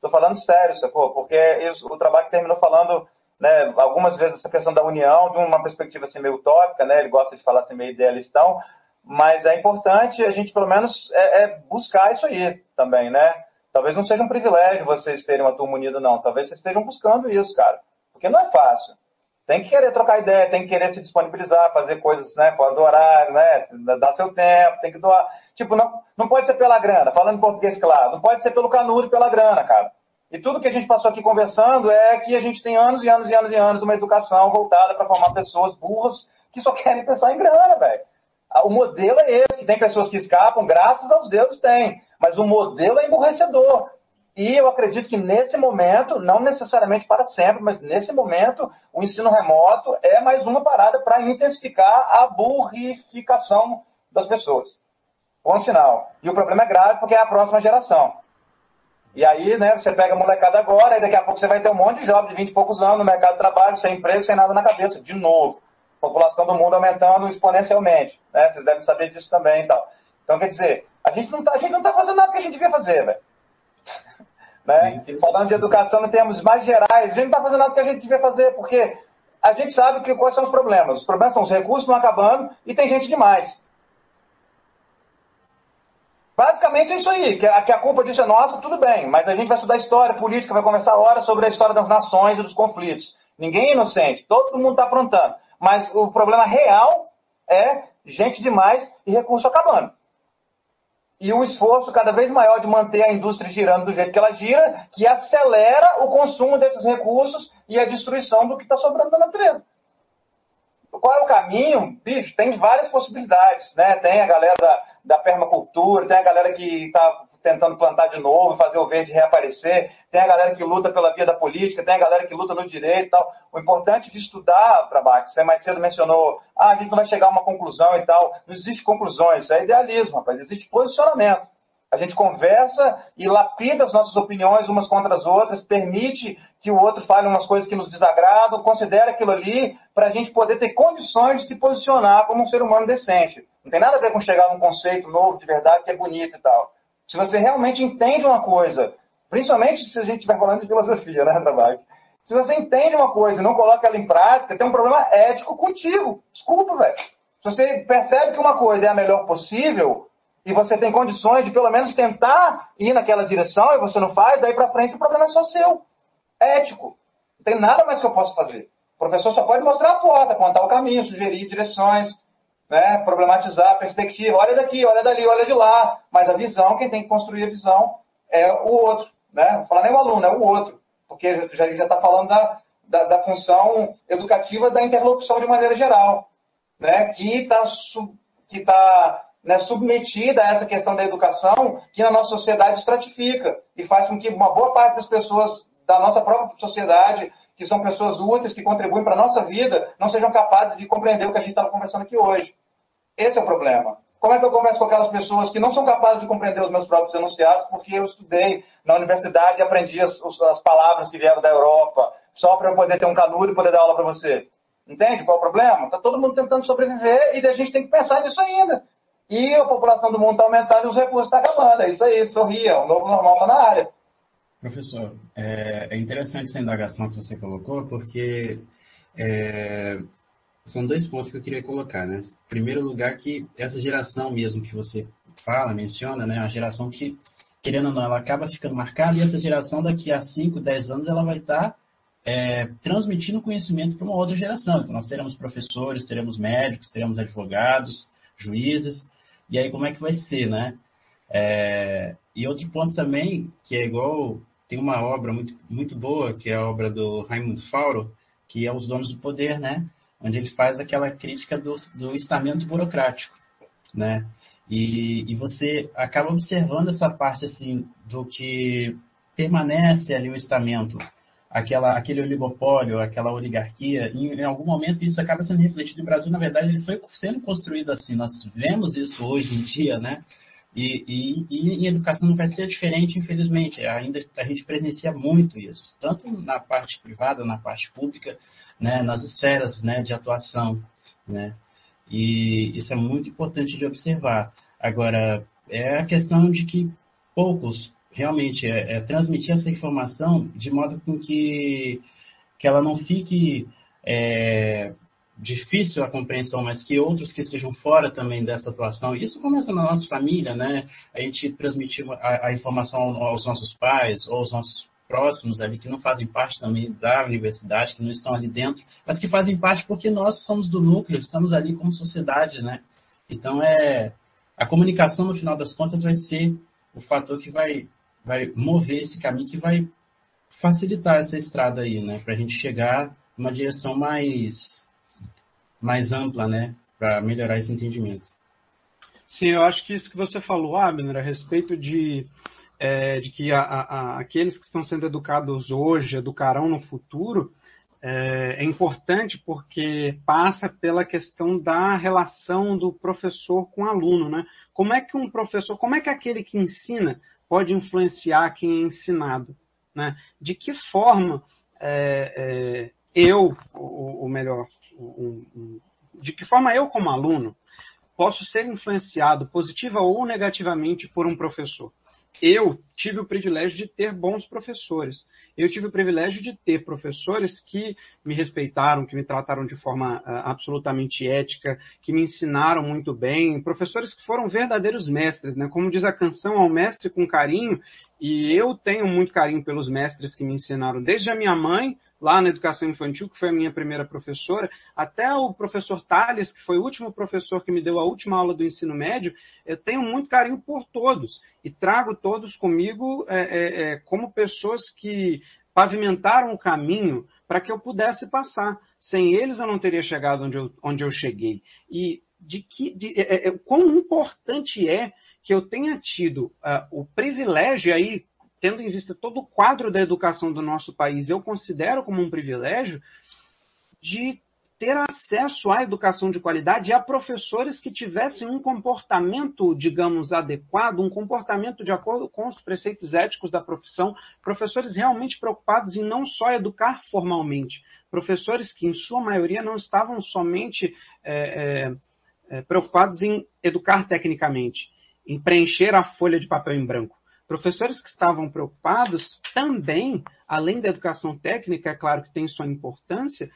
E: Tô falando sério, sacou? Porque o trabalho terminou falando, né, algumas vezes essa questão da união, de uma perspectiva assim meio utópica, né, ele gosta de falar assim meio idealistão, mas é importante a gente, pelo menos, é, é buscar isso aí também, né? Talvez não seja um privilégio vocês terem uma turma unida, não. Talvez vocês estejam buscando isso, cara. Porque não é fácil. Tem que querer trocar ideia, tem que querer se disponibilizar, fazer coisas né, fora do horário, né? Dar seu tempo, tem que doar. Tipo, não, não pode ser pela grana, falando em português claro. Não pode ser pelo canudo e pela grana, cara. E tudo que a gente passou aqui conversando é que a gente tem anos e anos e anos e anos de uma educação voltada para formar pessoas burras que só querem pensar em grana, velho. O modelo é esse. Tem pessoas que escapam, graças aos deuses tem. Mas o modelo é emburrecedor. E eu acredito que nesse momento, não necessariamente para sempre, mas nesse momento, o ensino remoto é mais uma parada para intensificar a burrificação das pessoas. Ponto final. E o problema é grave porque é a próxima geração. E aí, né, você pega a molecada agora, e daqui a pouco você vai ter um monte de jovens de 20 e poucos anos no mercado de trabalho, sem emprego, sem nada na cabeça, de novo população do mundo aumentando exponencialmente. Né? Vocês devem saber disso também e tal. Então, quer dizer, a gente não está tá fazendo nada que a gente devia fazer, velho. Né? Falando de educação em termos mais gerais, a gente não está fazendo nada que a gente devia fazer, porque a gente sabe que, quais são os problemas. Os problemas são os recursos estão acabando e tem gente demais. Basicamente é isso aí, que a, que a culpa disso é nossa, tudo bem, mas a gente vai estudar história, política, vai conversar horas sobre a história das nações e dos conflitos. Ninguém é inocente, todo mundo está aprontando. Mas o problema real é gente demais e recurso acabando. E um esforço cada vez maior de manter a indústria girando do jeito que ela gira, que acelera o consumo desses recursos e a destruição do que está sobrando da natureza. Qual é o caminho? Bicho, tem várias possibilidades. Né? Tem a galera da, da permacultura, tem a galera que está tentando plantar de novo, fazer o verde reaparecer, tem a galera que luta pela via da política, tem a galera que luta no direito e tal. O importante de estudar, Trabac, você mais cedo mencionou, ah, a gente não vai chegar a uma conclusão e tal. Não existe conclusões, isso é idealismo, rapaz, existe posicionamento. A gente conversa e lapida as nossas opiniões umas contra as outras, permite que o outro fale umas coisas que nos desagradam, considera aquilo ali para a gente poder ter condições de se posicionar como um ser humano decente. Não tem nada a ver com chegar num conceito novo de verdade que é bonito e tal. Se você realmente entende uma coisa, principalmente se a gente estiver falando de filosofia, né, Trabalho? Se você entende uma coisa e não coloca ela em prática, tem um problema ético contigo. Desculpa, velho. Se você percebe que uma coisa é a melhor possível e você tem condições de pelo menos tentar ir naquela direção e você não faz, daí para frente o problema é só seu. ético. Não tem nada mais que eu possa fazer. O professor só pode mostrar a porta, contar o caminho, sugerir direções, né, problematizar a perspectiva, olha daqui, olha dali, olha de lá, mas a visão, quem tem que construir a visão é o outro, né? Não falar nem o aluno, é o outro, porque já está falando da, da, da, função educativa da interlocução de maneira geral, né? Que está que tá, né, submetida a essa questão da educação que na nossa sociedade estratifica e faz com que uma boa parte das pessoas da nossa própria sociedade que são pessoas úteis, que contribuem para a nossa vida, não sejam capazes de compreender o que a gente estava conversando aqui hoje. Esse é o problema. Como é que eu converso com aquelas pessoas que não são capazes de compreender os meus próprios enunciados porque eu estudei na universidade e aprendi as, as palavras que vieram da Europa só para eu poder ter um canudo e poder dar aula para você? Entende qual é o problema? Está todo mundo tentando sobreviver e a gente tem que pensar nisso ainda. E a população do mundo está aumentando e os recursos estão tá acabando. É isso aí, sorria. O novo normal está na área.
C: Professor, é, é interessante essa indagação que você colocou, porque É, são dois pontos que eu queria colocar, né? Primeiro lugar, que essa geração mesmo que você fala, menciona, né? A geração que, querendo ou não, ela acaba ficando marcada e essa geração daqui a 5, 10 anos ela vai estar tá, é, transmitindo conhecimento para uma outra geração. Então, nós teremos professores, teremos médicos, teremos advogados, juízes, e aí como é que vai ser, né? É, e outro ponto também, que é igual, tem uma obra muito, muito boa, que é a obra do Raimundo Fauro, que é Os Donos do Poder, né? Onde ele faz aquela crítica do, do estamento burocrático, né? E, e você acaba observando essa parte, assim, do que permanece ali o estamento, aquela, aquele oligopólio, aquela oligarquia, em, em, algum momento isso acaba sendo refletido no Brasil, na verdade ele foi sendo construído assim, nós vemos isso hoje em dia, né? E, e, e em educação não vai ser diferente, infelizmente, ainda a gente presencia muito isso, tanto na parte privada, na parte pública, né, nas esferas né, de atuação, né? E isso é muito importante de observar. Agora, é a questão de que poucos realmente é, é, transmitir essa informação de modo com que, que ela não fique é, difícil a compreensão, mas que outros que estejam fora também dessa atuação, isso começa na nossa família, né? A gente transmitir a, a informação aos nossos pais ou aos nossos próximos ali que não fazem parte também da universidade, que não estão ali dentro, mas que fazem parte porque nós somos do núcleo, estamos ali como sociedade, né? Então é a comunicação no final das contas vai ser o fator que vai vai mover esse caminho que vai facilitar essa estrada aí, né? Para a gente chegar numa direção mais, mais ampla, né? Para melhorar esse entendimento.
A: Sim, eu acho que isso que você falou, Abner, a respeito de, é, de que a, a, aqueles que estão sendo educados hoje educarão no futuro, é, é, importante porque passa pela questão da relação do professor com o aluno, né? Como é que um professor, como é que aquele que ensina pode influenciar quem é ensinado. Né? De que forma é, é, eu, ou, ou melhor, um, um, de que forma eu como aluno posso ser influenciado positiva ou negativamente por um professor? Eu tive o privilégio de ter bons professores. Eu tive o privilégio de ter professores que me respeitaram, que me trataram de forma uh, absolutamente ética, que me ensinaram muito bem, professores que foram verdadeiros mestres, né? Como diz a canção, ao mestre com carinho, e eu tenho muito carinho pelos mestres que me ensinaram, desde a minha mãe, lá na educação infantil, que foi a minha primeira professora, até o professor Tales, que foi o último professor que me deu a última aula do ensino médio, eu tenho muito carinho por todos e trago todos comigo é, é, é, como pessoas que pavimentaram o caminho para que eu pudesse passar. Sem eles eu não teria chegado onde eu, onde eu cheguei. E de que, de, é, é, quão importante é que eu tenha tido uh, o privilégio aí tendo em vista todo o quadro da educação do nosso país, eu considero como um privilégio de ter acesso à educação de qualidade e a professores que tivessem um comportamento, digamos, adequado, um comportamento de acordo com os preceitos éticos da profissão, professores realmente preocupados em não só educar formalmente, professores que, em sua maioria, não estavam somente é, é, é preocupados em educar tecnicamente, em preencher a folha de papel em branco, Professores que estavam preocupados também, além da educação técnica, é claro que tem sua importância,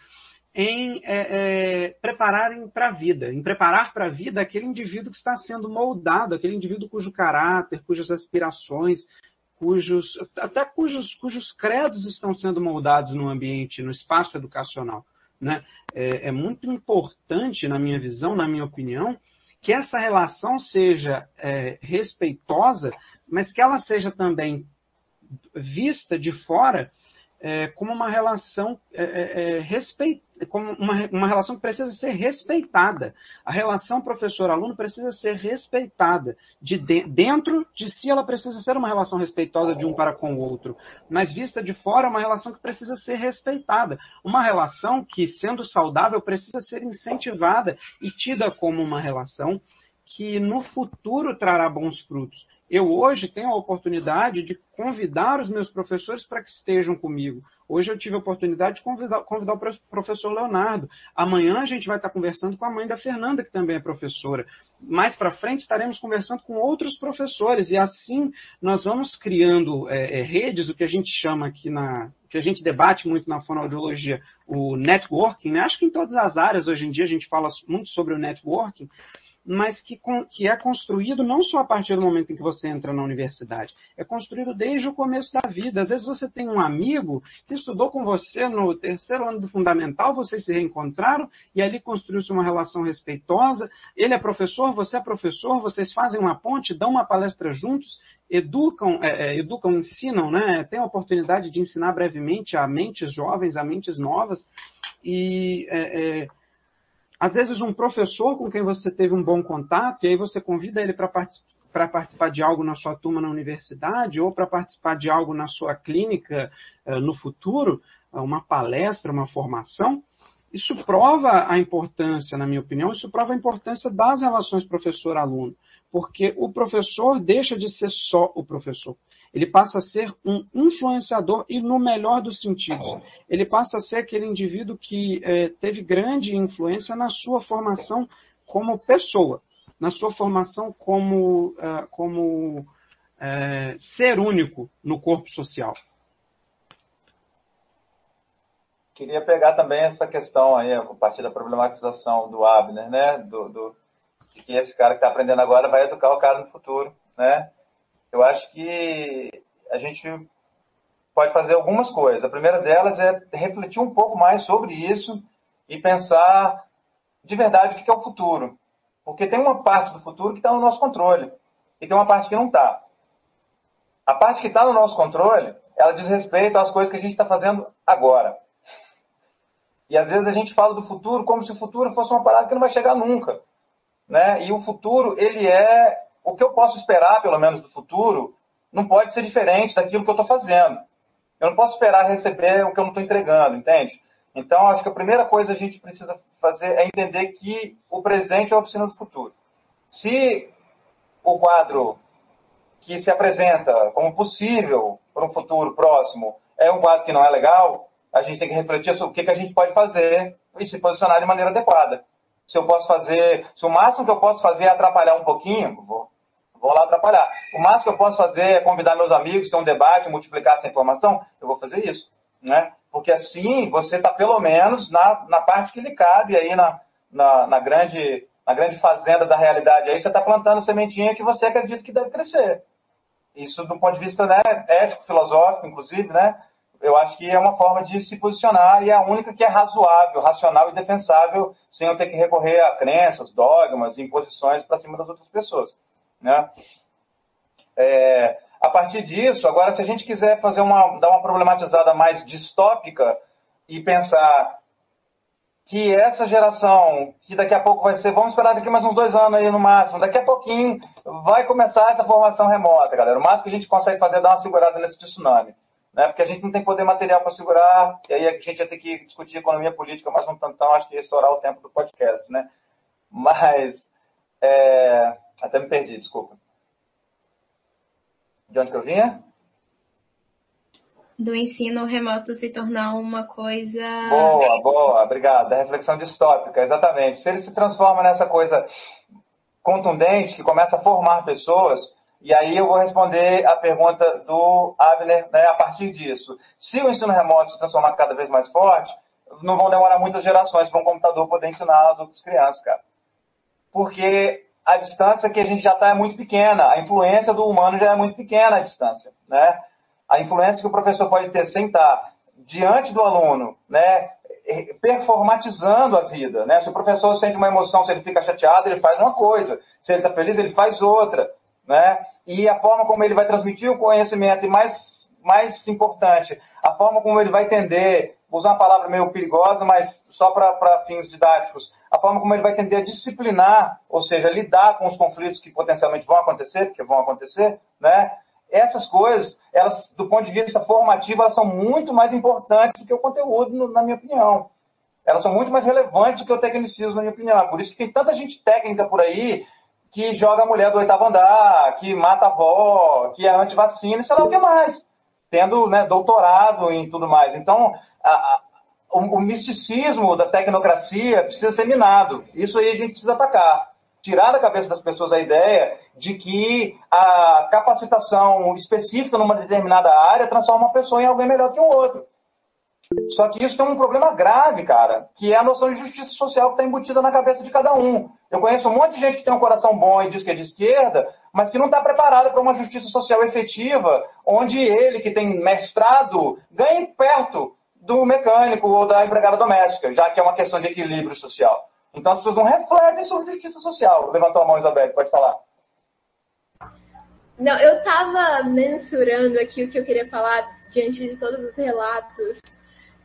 A: em é, é, prepararem para a vida, em preparar para a vida aquele indivíduo que está sendo moldado, aquele indivíduo cujo caráter, cujas aspirações, cujos, até cujos, cujos credos estão sendo moldados no ambiente, no espaço educacional. Né? É, é muito importante, na minha visão, na minha opinião, que essa relação seja é, respeitosa mas que ela seja também vista de fora é, como uma relação é, é, é respeito, como uma, uma relação que precisa ser respeitada. A relação professor-aluno precisa ser respeitada. De, de dentro de si, ela precisa ser uma relação respeitosa de um para com o outro, mas vista de fora, é uma relação que precisa ser respeitada. Uma relação que, sendo saudável, precisa ser incentivada e tida como uma relação que no futuro trará bons frutos. Eu hoje tenho a oportunidade de convidar os meus professores para que estejam comigo. Hoje eu tive a oportunidade de convidar, convidar o professor Leonardo. Amanhã a gente vai estar conversando com a mãe da Fernanda, que também é professora. Mais para frente estaremos conversando com outros professores e assim nós vamos criando é, é, redes, o que a gente chama aqui na, que a gente debate muito na fonoaudiologia, o networking, né? acho que em todas as áreas hoje em dia a gente fala muito sobre o networking, mas que, que é construído não só a partir do momento em que você entra na universidade, é construído desde o começo da vida. Às vezes você tem um amigo que estudou com você no terceiro ano do fundamental, vocês se reencontraram e ali construiu-se uma relação respeitosa. Ele é professor, você é professor, vocês fazem uma ponte, dão uma palestra juntos, educam, é, é, educam, ensinam, né? Tem a oportunidade de ensinar brevemente a mentes jovens, a mentes novas e é, é às vezes um professor com quem você teve um bom contato, e aí você convida ele para participar para participar de algo na sua turma na universidade ou para participar de algo na sua clínica uh, no futuro, uh, uma palestra, uma formação, isso prova a importância, na minha opinião, isso prova a importância das relações professor-aluno, porque o professor deixa de ser só o professor ele passa a ser um influenciador e no melhor dos sentidos. Ele passa a ser aquele indivíduo que é, teve grande influência na sua formação como pessoa, na sua formação como, uh, como uh, ser único no corpo social.
E: Queria pegar também essa questão aí, a partir da problematização do Abner, né? Do, do, de que esse cara que está aprendendo agora vai educar o cara no futuro, né? eu acho que a gente pode fazer algumas coisas. A primeira delas é refletir um pouco mais sobre isso e pensar de verdade o que é o futuro. Porque tem uma parte do futuro que está no nosso controle e tem uma parte que não está. A parte que está no nosso controle, ela diz respeito às coisas que a gente está fazendo agora. E às vezes a gente fala do futuro como se o futuro fosse uma parada que não vai chegar nunca. Né? E o futuro, ele é o que eu posso esperar, pelo menos, do futuro, não pode ser diferente daquilo que eu estou fazendo. Eu não posso esperar receber o que eu não estou entregando, entende? Então, acho que a primeira coisa a gente precisa fazer é entender que o presente é a oficina do futuro. Se o quadro que se apresenta como possível para um futuro próximo é um quadro que não é legal, a gente tem que refletir sobre o que, que a gente pode fazer e se posicionar de maneira adequada. Se eu posso fazer, se o máximo que eu posso fazer é atrapalhar um pouquinho, vou vou lá atrapalhar. O máximo que eu posso fazer é convidar meus amigos, ter um debate, multiplicar essa informação, eu vou fazer isso. Né? Porque assim você está pelo menos na, na parte que lhe cabe aí na, na, na, grande, na grande fazenda da realidade. Aí você está plantando sementinha que você acredita que deve crescer. Isso do ponto de vista né, ético, filosófico, inclusive, né? Eu acho que é uma forma de se posicionar e é a única que é razoável, racional e defensável, sem eu ter que recorrer a crenças, dogmas, imposições para cima das outras pessoas. Né? É, a partir disso, agora, se a gente quiser fazer uma, dar uma problematizada mais distópica e pensar que essa geração, que daqui a pouco vai ser, vamos esperar daqui mais uns dois anos aí no máximo, daqui a pouquinho vai começar essa formação remota, galera. O máximo que a gente consegue fazer é dar uma segurada nesse tsunami. Né? Porque a gente não tem poder material para segurar, e aí a gente ia ter que discutir economia política mais um tantão, acho que ia estourar o tempo do podcast, né? Mas, é, até me perdi, desculpa. De onde que eu vinha?
D: Do ensino remoto se tornar uma coisa.
E: Boa, boa, obrigado. Da reflexão distópica, exatamente. Se ele se transforma nessa coisa contundente que começa a formar pessoas, e aí eu vou responder a pergunta do Abner né, a partir disso. Se o ensino remoto se transformar cada vez mais forte, não vão demorar muitas gerações para um computador poder ensinar as outras crianças, cara. Porque a distância que a gente já está é muito pequena, a influência do humano já é muito pequena a distância, né? A influência que o professor pode ter sem estar diante do aluno, né? Performatizando a vida, né? Se o professor sente uma emoção, se ele fica chateado, ele faz uma coisa. Se ele está feliz, ele faz outra, né? E a forma como ele vai transmitir o conhecimento e mais, mais importante, a forma como ele vai entender, usar uma palavra meio perigosa, mas só para fins didáticos, a forma como ele vai tender a disciplinar, ou seja, lidar com os conflitos que potencialmente vão acontecer, porque vão acontecer, né? Essas coisas, elas, do ponto de vista formativo, elas são muito mais importantes do que o conteúdo, na minha opinião. Elas são muito mais relevantes do que o tecnicismo, na minha opinião. Por isso que tem tanta gente técnica por aí que joga a mulher do oitavo andar, que mata a avó, que é anti-vacina, sei lá o que mais. Tendo né, doutorado em tudo mais. Então, a, o, o misticismo da tecnocracia precisa ser minado. Isso aí a gente precisa atacar. Tirar da cabeça das pessoas a ideia de que a capacitação específica numa determinada área transforma uma pessoa em alguém melhor que o outro. Só que isso tem um problema grave, cara, que é a noção de justiça social que está embutida na cabeça de cada um. Eu conheço um monte de gente que tem um coração bom e diz que é de esquerda, mas que não está preparada para uma justiça social efetiva, onde ele, que tem mestrado, ganhe perto do mecânico ou da empregada doméstica, já que é uma questão de equilíbrio social. Então as pessoas não refletem sobre justiça social. Levantou a mão, Isabel, pode falar.
B: Não, eu estava mensurando aqui o que eu queria falar diante de todos os relatos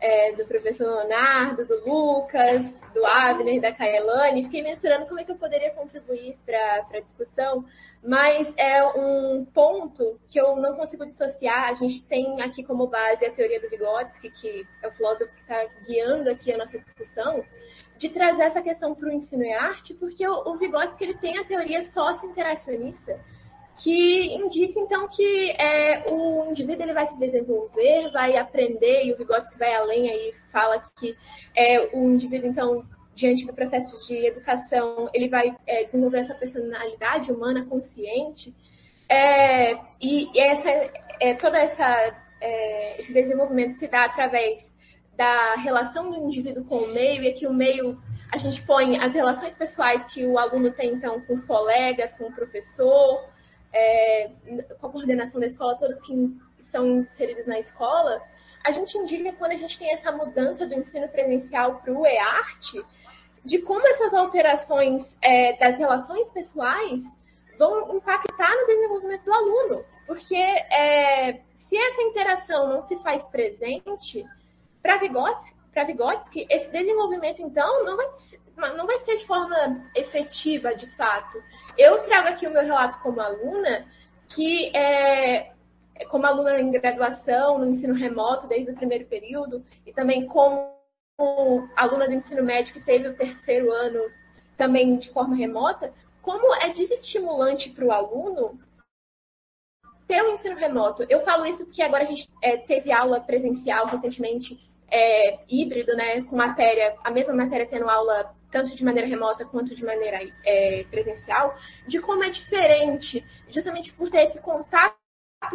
B: é, do professor Leonardo, do Lucas, do Abner, da Kaelane, fiquei mensurando como é que eu poderia contribuir para a discussão, mas é um ponto que eu não consigo dissociar. A gente tem aqui como base a teoria do Vygotsky, que é o filósofo que está guiando aqui a nossa discussão, de trazer essa questão para o ensino e arte, porque o, Vygotsky ele tem a teoria socio-interacionista, que indica então que é, o indivíduo ele vai se desenvolver, vai aprender, e o Vygotsky vai além aí, fala que é, o indivíduo então diante do processo de educação ele vai é, desenvolver essa personalidade humana consciente. É, e, essa é, toda essa é, esse desenvolvimento se dá através da relação do indivíduo com o meio e aqui o meio a gente põe as relações pessoais que o aluno tem então com os colegas, com o professor, é, com a coordenação da escola, todos que estão inseridos na escola, a gente indica quando a gente tem essa mudança do ensino presencial para o e-arte, de como essas alterações é, das relações pessoais vão impactar no desenvolvimento do aluno. Porque é, se essa interação não se faz presente, para Vygotsky, Vygotsky, esse desenvolvimento, então, não vai, não vai ser de forma efetiva, de fato. Eu trago aqui o meu relato como aluna, que é, como aluna em graduação, no ensino remoto, desde o primeiro período, e também como aluna do ensino médio que teve o terceiro ano também de forma remota, como é desestimulante para o aluno ter o ensino remoto. Eu falo isso porque agora a gente é, teve aula presencial recentemente é, híbrido, né, com matéria, a mesma matéria tendo aula tanto de maneira remota quanto de maneira é, presencial, de como é diferente, justamente por ter esse contato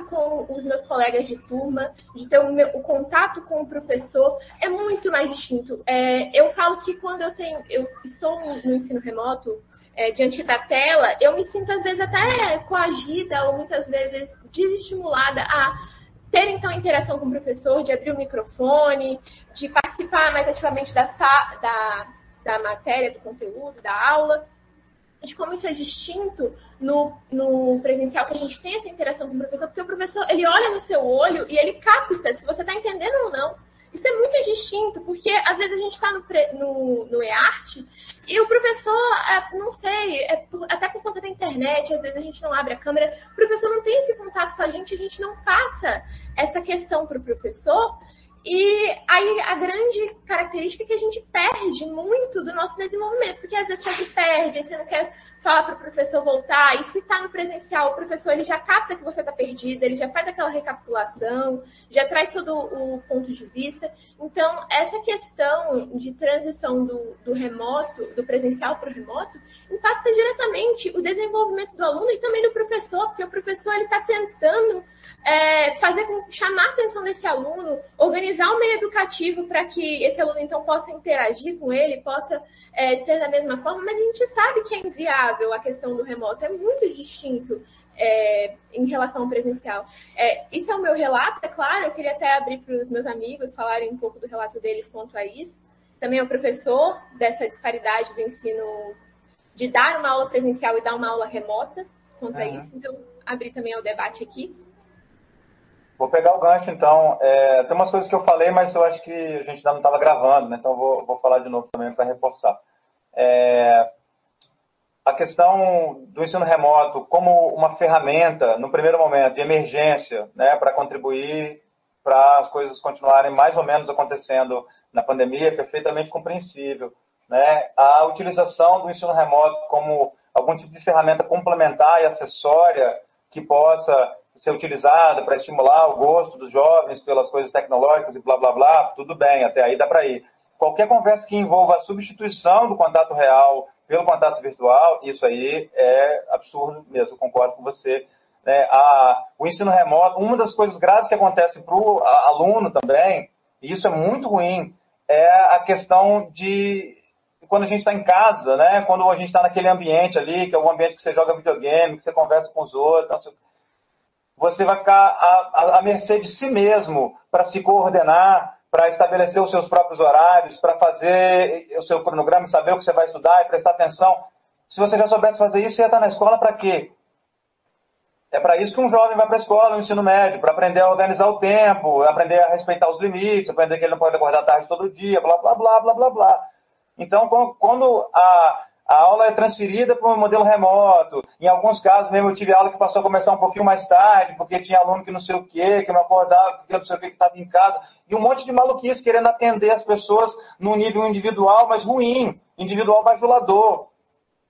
B: com os meus colegas de turma, de ter o, meu, o contato com o professor, é muito mais distinto. É, eu falo que quando eu tenho, eu estou no ensino remoto, é, diante da tela, eu me sinto às vezes até coagida ou muitas vezes desestimulada a ter então interação com o professor, de abrir o microfone, de participar mais ativamente da, da, da matéria, do conteúdo, da aula, de como isso é distinto no, no presencial, que a gente tem essa interação com o professor, porque o professor ele olha no seu olho e ele capta se você está entendendo ou não. Isso é muito distinto, porque às vezes a gente está no, no, no e o professor, é, não sei, é por, até por conta da internet, às vezes a gente não abre a câmera, o professor não tem esse contato com a gente, a gente não passa essa questão para o professor. E aí a grande característica é que a gente perde muito do nosso desenvolvimento, porque às vezes você perde, você não quer falar para o professor voltar, e se está no presencial, o professor ele já capta que você está perdido, ele já faz aquela recapitulação, já traz todo o ponto de vista. Então, essa questão de transição do, do remoto, do presencial para o remoto, impacta diretamente o desenvolvimento do aluno e também do professor, porque o professor ele está tentando é, fazer chamar a atenção desse aluno, organizar um meio educativo para que esse aluno então possa interagir com ele, possa é, ser da mesma forma, mas a gente sabe que é inviável a questão do remoto, é muito distinto é, em relação ao presencial. É, isso é o meu relato, é claro, eu queria até abrir para os meus amigos falarem um pouco do relato deles quanto a isso. Também é o professor dessa disparidade do ensino de dar uma aula presencial e dar uma aula remota quanto uhum. a isso, então abrir também ao debate aqui.
E: Vou pegar o gancho, então. É, tem umas coisas que eu falei, mas eu acho que a gente ainda não estava gravando, né? então vou, vou falar de novo também para reforçar. É, a questão do ensino remoto como uma ferramenta, no primeiro momento, de emergência, né, para contribuir para as coisas continuarem mais ou menos acontecendo na pandemia, é perfeitamente compreensível. Né? A utilização do ensino remoto como algum tipo de ferramenta complementar e acessória que possa ser utilizada para estimular o gosto dos jovens pelas coisas tecnológicas e blá blá blá, tudo bem, até aí dá para ir. Qualquer conversa que envolva a substituição do contato real pelo contato virtual, isso aí é absurdo mesmo, concordo com você. É, a, o ensino remoto, uma das coisas graves que acontece para o aluno também e isso é muito ruim, é a questão de quando a gente está em casa, né? Quando a gente está naquele ambiente ali, que é o ambiente que você joga videogame, que você conversa com os outros, você vai ficar à, à, mercê de si mesmo para se coordenar, para estabelecer os seus próprios horários, para fazer o seu cronograma, saber o que você vai estudar e prestar atenção. Se você já soubesse fazer isso, você ia estar na escola para quê? É para isso que um jovem vai para a escola, no ensino médio, para aprender a organizar o tempo, aprender a respeitar os limites, aprender que ele não pode acordar tarde todo dia, blá, blá, blá, blá, blá, blá. Então, quando a, a aula é transferida para um modelo remoto, em alguns casos mesmo eu tive aula que passou a começar um pouquinho mais tarde, porque tinha aluno que não sei o quê, que não acordava, que não sei o quê, que estava em casa, e um monte de maluquice querendo atender as pessoas num nível individual, mas ruim, individual bajulador,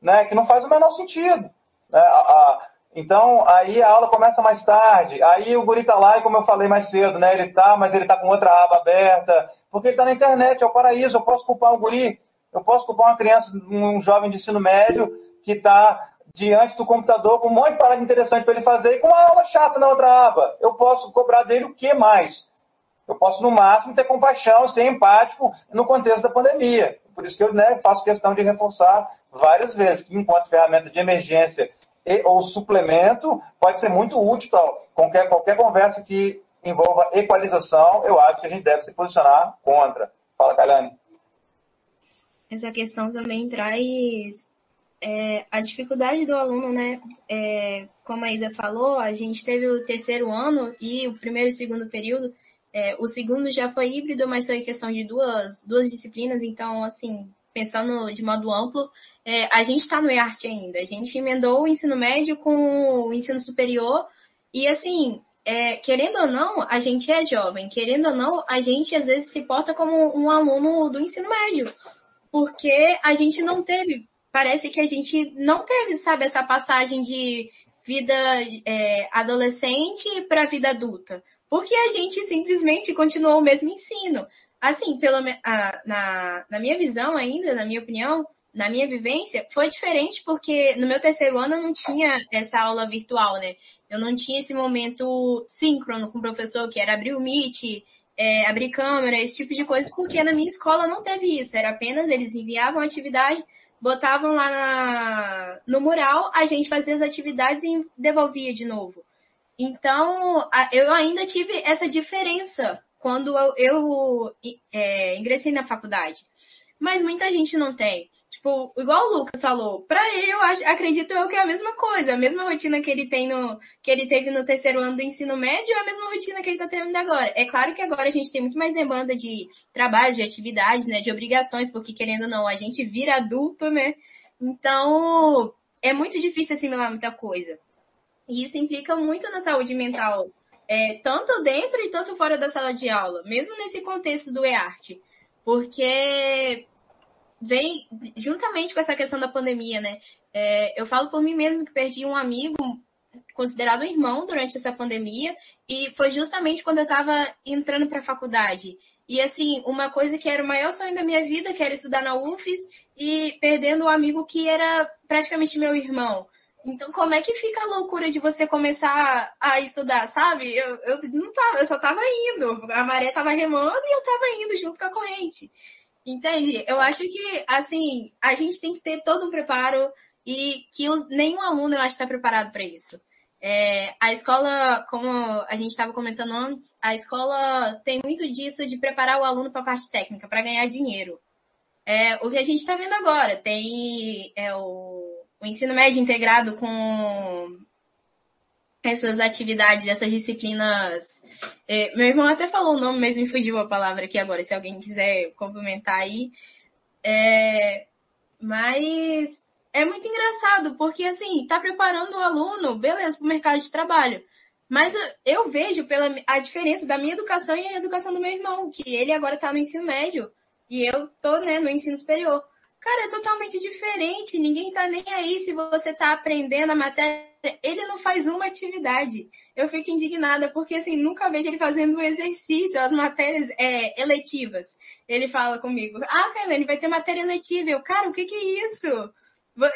E: né, que não faz o menor sentido. Né? A, a, então, aí a aula começa mais tarde. Aí o guri tá lá, e como eu falei mais cedo, né? Ele tá, mas ele tá com outra aba aberta. Porque ele tá na internet, é o paraíso. Eu posso culpar o guri. Eu posso culpar uma criança, um jovem de ensino médio, que está diante do computador com um monte de parada interessante para ele fazer e com uma aula chata na outra aba. Eu posso cobrar dele o que mais? Eu posso, no máximo, ter compaixão, ser empático no contexto da pandemia. Por isso que eu né, faço questão de reforçar várias vezes que, enquanto ferramenta de emergência e, ou suplemento pode ser muito útil. Então, qualquer, qualquer conversa que envolva equalização, eu acho que a gente deve se posicionar contra. Fala, Kalani.
D: Essa questão também traz é, a dificuldade do aluno, né? É, como a Isa falou, a gente teve o terceiro ano e o primeiro e segundo período. É, o segundo já foi híbrido, mas foi questão de duas, duas disciplinas, então, assim, pensando de modo amplo, é, a gente está no EART ainda. A gente emendou o ensino médio com o ensino superior e, assim, é, querendo ou não, a gente é jovem. Querendo ou não, a gente às vezes se porta como um aluno do ensino médio. Porque a gente não teve, parece que a gente não teve, sabe, essa passagem de vida é, adolescente para vida adulta. Porque a gente simplesmente continuou o mesmo ensino. Assim, pelo, a, na, na minha visão ainda, na minha opinião, na minha vivência, foi diferente porque no meu terceiro ano eu não tinha essa aula virtual, né? Eu não tinha esse momento síncrono com o professor, que era abrir o Meet, é, abrir câmera, esse tipo de coisa, porque na minha escola não teve isso. Era apenas eles enviavam a atividade, botavam lá na, no mural, a gente fazia as atividades e devolvia de novo. Então, eu ainda tive essa diferença quando eu, eu é, ingressei na faculdade. Mas muita gente não tem. Tipo, igual o Lucas falou, pra ele eu acho, acredito eu que é a mesma coisa, a mesma rotina que ele tem no, que ele teve no terceiro ano do ensino médio é a mesma rotina que ele tá tendo agora. É claro que agora a gente tem muito mais demanda de trabalho, de atividades, né, de obrigações, porque querendo ou não, a gente vira adulto, né? Então, é muito difícil assimilar muita coisa. E isso implica muito na saúde mental é, tanto dentro e tanto fora da sala de aula, mesmo nesse contexto do EART, porque vem juntamente com essa questão da pandemia, né? É, eu falo por mim mesmo que perdi um amigo considerado um irmão durante essa pandemia e foi justamente quando eu estava entrando para a faculdade. E assim, uma coisa que era o maior sonho da minha vida, que era estudar na UFES, e perdendo um amigo que era praticamente meu irmão. Então, como é que fica a loucura de você começar a estudar, sabe? Eu, eu não tava, eu só tava indo. A maré tava remando e eu tava indo junto com a corrente. Entende? Eu acho que, assim, a gente tem que ter todo um preparo e que nenhum aluno, eu acho, está preparado para isso. É, a escola, como a gente estava comentando antes, a escola tem muito disso de preparar o aluno para a parte técnica, para ganhar dinheiro. É, o que a gente está vendo agora, tem é, o o ensino médio integrado com essas atividades, essas disciplinas. É, meu irmão até falou o nome, mas me fugiu a palavra aqui agora, se alguém quiser complementar aí. É, mas é muito engraçado, porque assim, tá preparando o aluno, beleza, para o mercado de trabalho. Mas eu vejo pela a diferença da minha educação e a educação do meu irmão, que ele agora está no ensino médio e eu tô, né, no ensino superior. Cara, é totalmente diferente. Ninguém tá nem aí se você tá aprendendo a matéria. Ele não faz uma atividade. Eu fico indignada, porque assim, nunca vejo ele fazendo um exercício, as matérias é, eletivas. Ele fala comigo, ah, Kevin, vai ter matéria eletiva. Eu, cara, o que que é isso?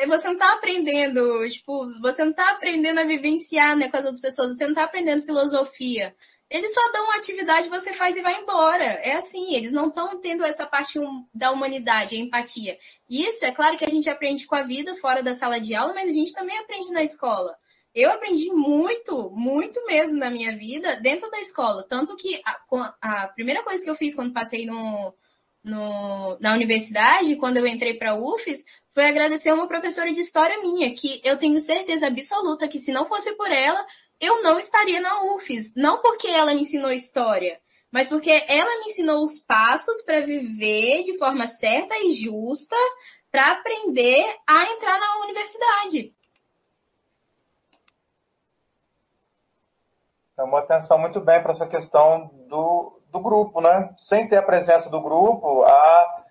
D: Você não tá aprendendo, tipo, você não tá aprendendo a vivenciar, né, com as outras pessoas, você não tá aprendendo filosofia. Eles só dão uma atividade, você faz e vai embora. É assim, eles não estão tendo essa parte da humanidade, a empatia. Isso, é claro que a gente aprende com a vida fora da sala de aula, mas a gente também aprende na escola. Eu aprendi muito, muito mesmo na minha vida dentro da escola. Tanto que a, a primeira coisa que eu fiz quando passei no, no, na universidade, quando eu entrei para a UFES, foi agradecer uma professora de história minha, que eu tenho certeza absoluta que se não fosse por ela, eu não estaria na UFES. Não porque ela me ensinou história, mas porque ela me ensinou os passos para viver de forma certa e justa para aprender a entrar na universidade.
E: Chamou atenção muito bem para essa questão do, do grupo, né? Sem ter a presença do grupo, a,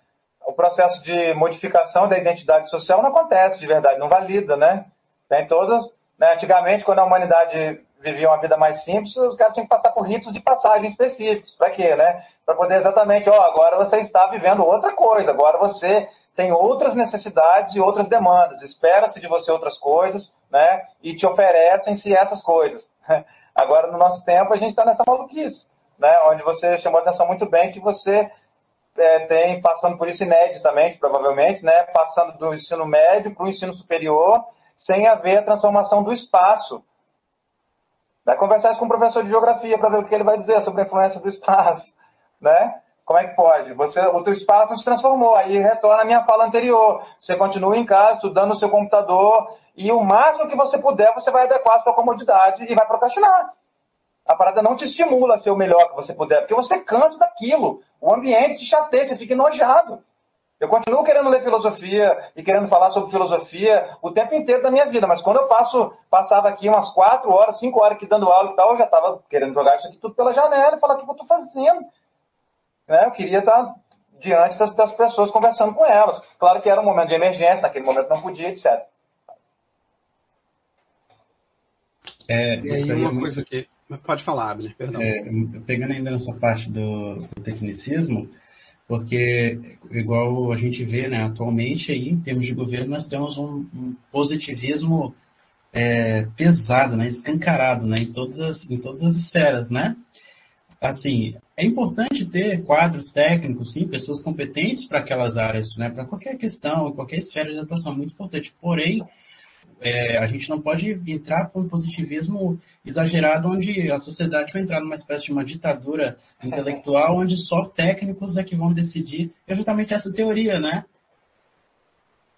E: o processo de modificação da identidade social não acontece de verdade, não valida, né? Tem todas né? Antigamente, quando a humanidade vivia uma vida mais simples, os caras tinham que passar por ritos de passagem específicos. Para quê? Né? Para poder exatamente, ó, agora você está vivendo outra coisa, agora você tem outras necessidades e outras demandas. Espera-se de você outras coisas, né? E te oferecem-se essas coisas. [LAUGHS] Agora, no nosso tempo, a gente está nessa maluquice, né? Onde você chamou a atenção muito bem que você é, tem, passando por isso ineditamente, provavelmente, né? Passando do ensino médio para o ensino superior sem haver a transformação do espaço. Vai conversar isso com o professor de geografia para ver o que ele vai dizer sobre a influência do espaço, [LAUGHS] né? Como é que pode? Você, o teu espaço se transformou. Aí retorna a minha fala anterior. Você continua em casa, estudando no seu computador, e o máximo que você puder, você vai adequar a sua comodidade e vai procrastinar. A parada não te estimula a ser o melhor que você puder, porque você cansa daquilo. O ambiente te chateia, você fica enojado. Eu continuo querendo ler filosofia e querendo falar sobre filosofia o tempo inteiro da minha vida, mas quando eu passo, passava aqui umas quatro horas, cinco horas aqui dando aula e tal, eu já estava querendo jogar isso aqui tudo pela janela e falar o que eu estou fazendo. Né? Eu queria estar diante das, das, pessoas conversando com elas. Claro que era um momento de emergência, naquele momento não podia, etc.
A: É, isso aí é uma coisa que. Pode falar, Abner, perdão. É,
C: pegando ainda nessa parte do, do tecnicismo, porque igual a gente vê, né, atualmente aí, em termos de governo, nós temos um, um positivismo é, pesado, né, escancarado, né, em todas as, em todas as esferas, né? Assim, é importante ter quadros técnicos, sim, pessoas competentes para aquelas áreas, né, para qualquer questão, qualquer esfera de atuação, muito importante. Porém, é, a gente não pode entrar com um positivismo exagerado onde a sociedade vai entrar numa espécie de uma ditadura intelectual onde só técnicos é que vão decidir. É justamente essa teoria, né?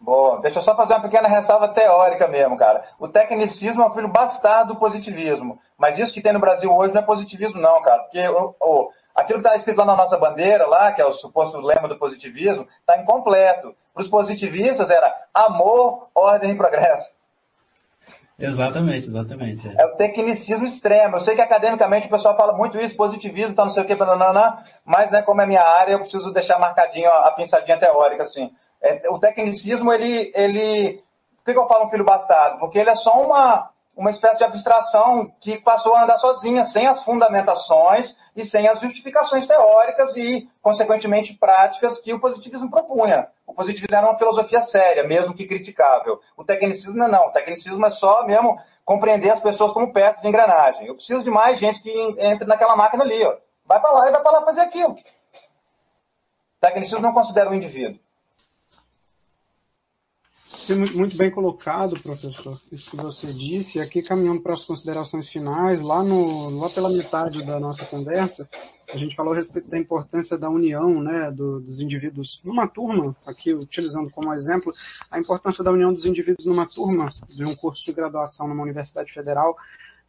E: Bom, deixa eu só fazer uma pequena ressalva teórica mesmo, cara. O tecnicismo é um filho bastardo do positivismo. Mas isso que tem no Brasil hoje não é positivismo, não, cara. Porque aquilo que está escrito lá na nossa bandeira, lá, que é o suposto lema do positivismo, está incompleto. Para os positivistas era amor, ordem e progresso.
C: Exatamente, exatamente. É.
E: é. o tecnicismo extremo. Eu sei que academicamente o pessoal fala muito isso, positivismo, tá não sei o que, banana, mas né, como é minha área, eu preciso deixar marcadinho a, a pinçadinha teórica, assim. É, o tecnicismo, ele, ele. Por que, que eu falo um filho bastardo? Porque ele é só uma, uma espécie de abstração que passou a andar sozinha, sem as fundamentações e sem as justificações teóricas e, consequentemente, práticas que o positivismo propunha. O positivismo era uma filosofia séria, mesmo que criticável. O tecnicismo não, não. O tecnicismo é só mesmo compreender as pessoas como peças de engrenagem. Eu preciso de mais gente que entre naquela máquina ali. Ó. Vai para lá e vai para lá fazer aquilo. O tecnicismo não considera o indivíduo.
A: Muito bem colocado, professor, isso que você disse. E aqui, caminhando para as considerações finais, lá, no, lá pela metade da nossa conversa, a gente falou a respeito da importância da união né, do, dos indivíduos numa turma, aqui utilizando como exemplo, a importância da união dos indivíduos numa turma de um curso de graduação numa universidade federal,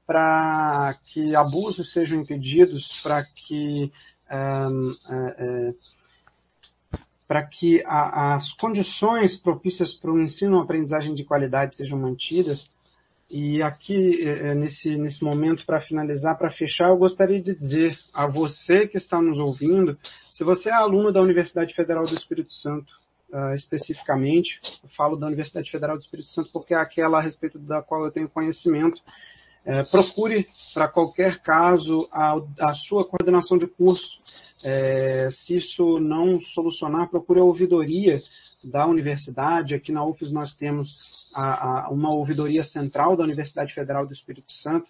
A: para que abusos sejam impedidos, para que. É, é, para que a, as condições propícias para o ensino e aprendizagem de qualidade sejam mantidas. E aqui, é, é, nesse, nesse momento, para finalizar, para fechar, eu gostaria de dizer a você que está nos ouvindo, se você é aluno da Universidade Federal do Espírito Santo, uh, especificamente, eu falo da Universidade Federal do Espírito Santo porque é aquela a respeito da qual eu tenho conhecimento, é, procure, para qualquer caso, a, a sua coordenação de curso é, se isso não solucionar, procure a ouvidoria da universidade. Aqui na UFES nós temos a, a, uma ouvidoria central da Universidade Federal do Espírito Santo,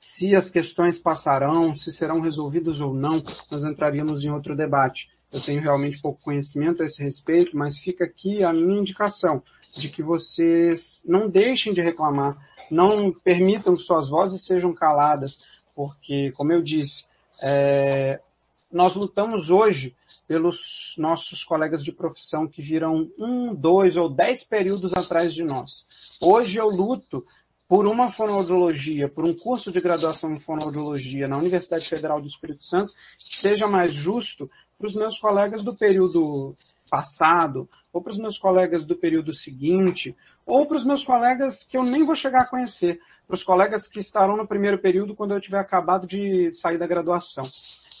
A: Se as questões passarão, se serão resolvidas ou não, nós entraríamos em outro debate. Eu tenho realmente pouco conhecimento a esse respeito, mas fica aqui a minha indicação de que vocês não deixem de reclamar, não permitam que suas vozes sejam caladas, porque, como eu disse, é, nós lutamos hoje pelos nossos colegas de profissão que viram um, dois ou dez períodos atrás de nós. Hoje eu luto por uma fonoaudiologia, por um curso de graduação em fonoaudiologia na Universidade Federal do Espírito Santo, que seja mais justo para os meus colegas do período passado, ou para os meus colegas do período seguinte, ou para os meus colegas que eu nem vou chegar a conhecer, para os colegas que estarão no primeiro período quando eu tiver acabado de sair da graduação.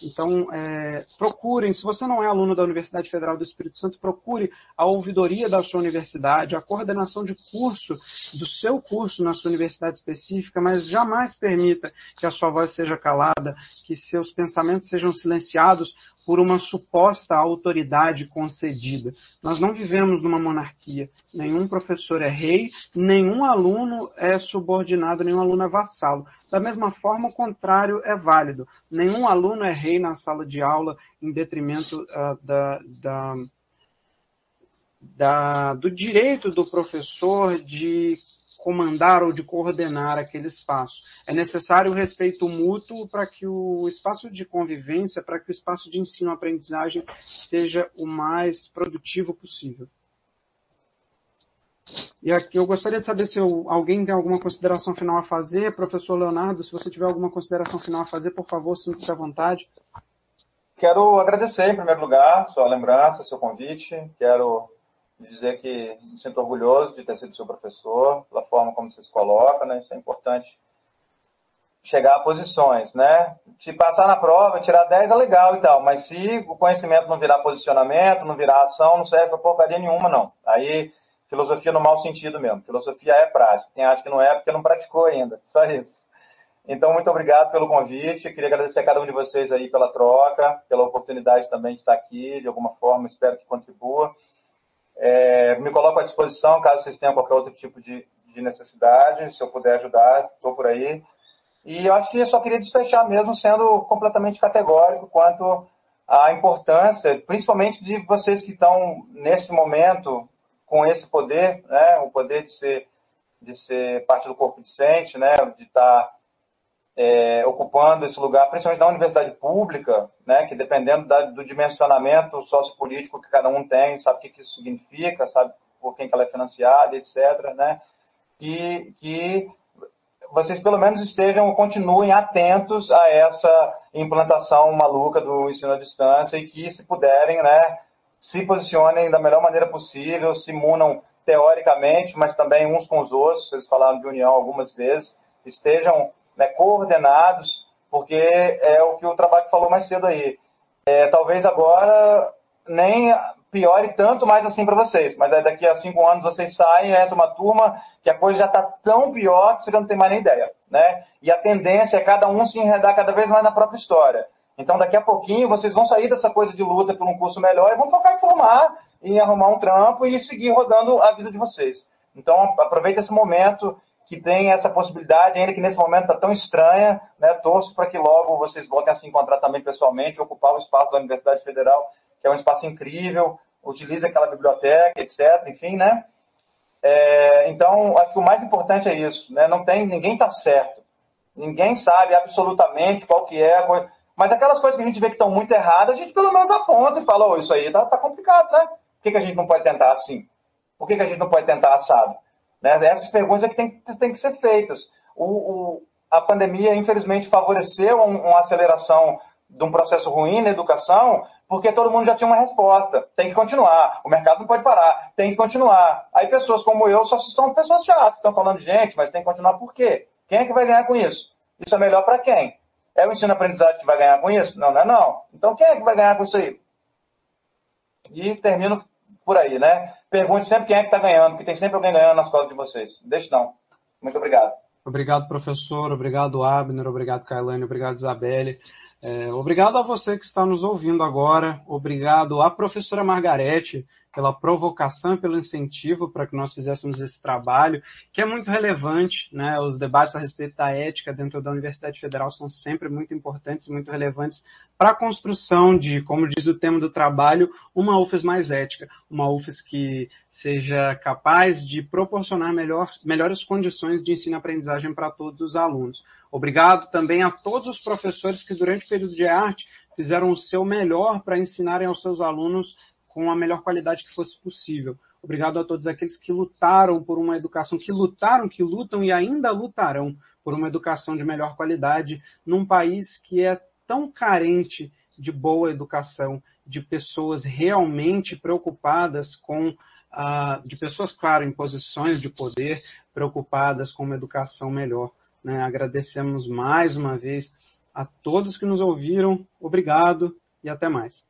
A: Então, é, procurem, se você não é aluno da Universidade Federal do Espírito Santo, procure a ouvidoria da sua universidade, a coordenação de curso do seu curso na sua universidade específica, mas jamais permita que a sua voz seja calada, que seus pensamentos sejam silenciados por uma suposta autoridade concedida. Nós não vivemos numa monarquia. Nenhum professor é rei, nenhum aluno é subordinado, nenhum aluno é vassalo. Da mesma forma, o contrário é válido. Nenhum aluno é rei na sala de aula em detrimento uh, da, da, da, do direito do professor de comandar ou de coordenar aquele espaço. É necessário o respeito mútuo para que o espaço de convivência, para que o espaço de ensino-aprendizagem seja o mais produtivo possível. E aqui eu gostaria de saber se eu, alguém tem alguma consideração final a fazer. Professor Leonardo, se você tiver alguma consideração final a fazer, por favor, sinta-se à vontade.
E: Quero agradecer, em primeiro lugar, sua lembrança, seu convite. Quero dizer que me sinto orgulhoso de ter sido seu professor, pela forma como você se coloca, né? Isso é importante. Chegar a posições, né? Se passar na prova, tirar 10 é legal e tal, mas se o conhecimento não virar posicionamento, não virar ação, não serve para porcaria nenhuma, não. Aí, filosofia no mau sentido mesmo. Filosofia é prática. Quem acha que não é, porque não praticou ainda. [LAUGHS] Só isso. Então, muito obrigado pelo convite. queria agradecer a cada um de vocês aí pela troca, pela oportunidade também de estar aqui, de alguma forma, espero que contribua. É, me coloco à disposição caso vocês tenham qualquer outro tipo de, de necessidade, se eu puder ajudar, estou por aí. E eu acho que eu só queria despechar mesmo sendo completamente categórico quanto à importância, principalmente de vocês que estão nesse momento com esse poder, né, o poder de ser de ser parte do corpo docente, né, de estar é, ocupando esse lugar, principalmente na universidade pública, né, que dependendo da, do dimensionamento sociopolítico que cada um tem, sabe o que, que isso significa, sabe por quem que ela é financiada, etc., né, que, que vocês pelo menos estejam, continuem atentos a essa implantação maluca do ensino à distância e que, se puderem, né, se posicionem da melhor maneira possível, se munam teoricamente, mas também uns com os outros, vocês falaram de união algumas vezes, estejam né, coordenados, porque é o que o trabalho falou mais cedo aí. É, talvez agora nem piore tanto mais assim para vocês, mas daqui a cinco anos vocês saem, entra uma turma que a coisa já está tão pior que você não tem mais nem ideia, né? E a tendência é cada um se enredar cada vez mais na própria história. Então, daqui a pouquinho, vocês vão sair dessa coisa de luta por um curso melhor e vão focar em formar, em arrumar um trampo e seguir rodando a vida de vocês. Então, aproveita esse momento que tem essa possibilidade, ainda que nesse momento está tão estranha, né? Torço para que logo vocês voltem a se encontrar também pessoalmente, ocupar o espaço da Universidade Federal, que é um espaço incrível, utilize aquela biblioteca, etc. Enfim, né? É, então, acho que o mais importante é isso, né? Não tem, ninguém está certo, ninguém sabe absolutamente qual que é a coisa. Mas aquelas coisas que a gente vê que estão muito erradas, a gente pelo menos aponta e fala, oh, isso aí tá, tá complicado, né? Por que, que a gente não pode tentar assim? Por que, que a gente não pode tentar assado? Né? Essas perguntas é que tem, tem que ser feitas. O, o, a pandemia, infelizmente, favoreceu um, uma aceleração de um processo ruim na educação, porque todo mundo já tinha uma resposta. Tem que continuar. O mercado não pode parar. Tem que continuar. Aí pessoas como eu só são pessoas chatas, estão falando de gente, mas tem que continuar por quê? Quem é que vai ganhar com isso? Isso é melhor para quem? É o ensino-aprendizagem que vai ganhar com isso? Não, não é não. Então quem é que vai ganhar com isso aí? E termino por aí, né? Pergunte sempre quem é que está ganhando, porque tem sempre alguém ganhando nas costas de vocês. Deixe não. Muito obrigado.
A: Obrigado, professor. Obrigado, Abner. Obrigado, Kailane. Obrigado, Isabelle. É, obrigado a você que está nos ouvindo agora. Obrigado à professora Margarete pela provocação e pelo incentivo para que nós fizéssemos esse trabalho, que é muito relevante. Né? Os debates a respeito da ética dentro da Universidade Federal são sempre muito importantes e muito relevantes para a construção de, como diz o tema do trabalho, uma UFES mais ética, uma UFES que seja capaz de proporcionar melhor, melhores condições de ensino-aprendizagem para todos os alunos. Obrigado também a todos os professores que durante o período de arte fizeram o seu melhor para ensinarem aos seus alunos com a melhor qualidade que fosse possível. Obrigado a todos aqueles que lutaram por uma educação, que lutaram, que lutam e ainda lutarão por uma educação de melhor qualidade num país que é tão carente de boa educação, de pessoas realmente preocupadas com, uh, de pessoas, claro, em posições de poder, preocupadas com uma educação melhor. Né? Agradecemos mais uma vez a todos que nos ouviram. Obrigado e até mais.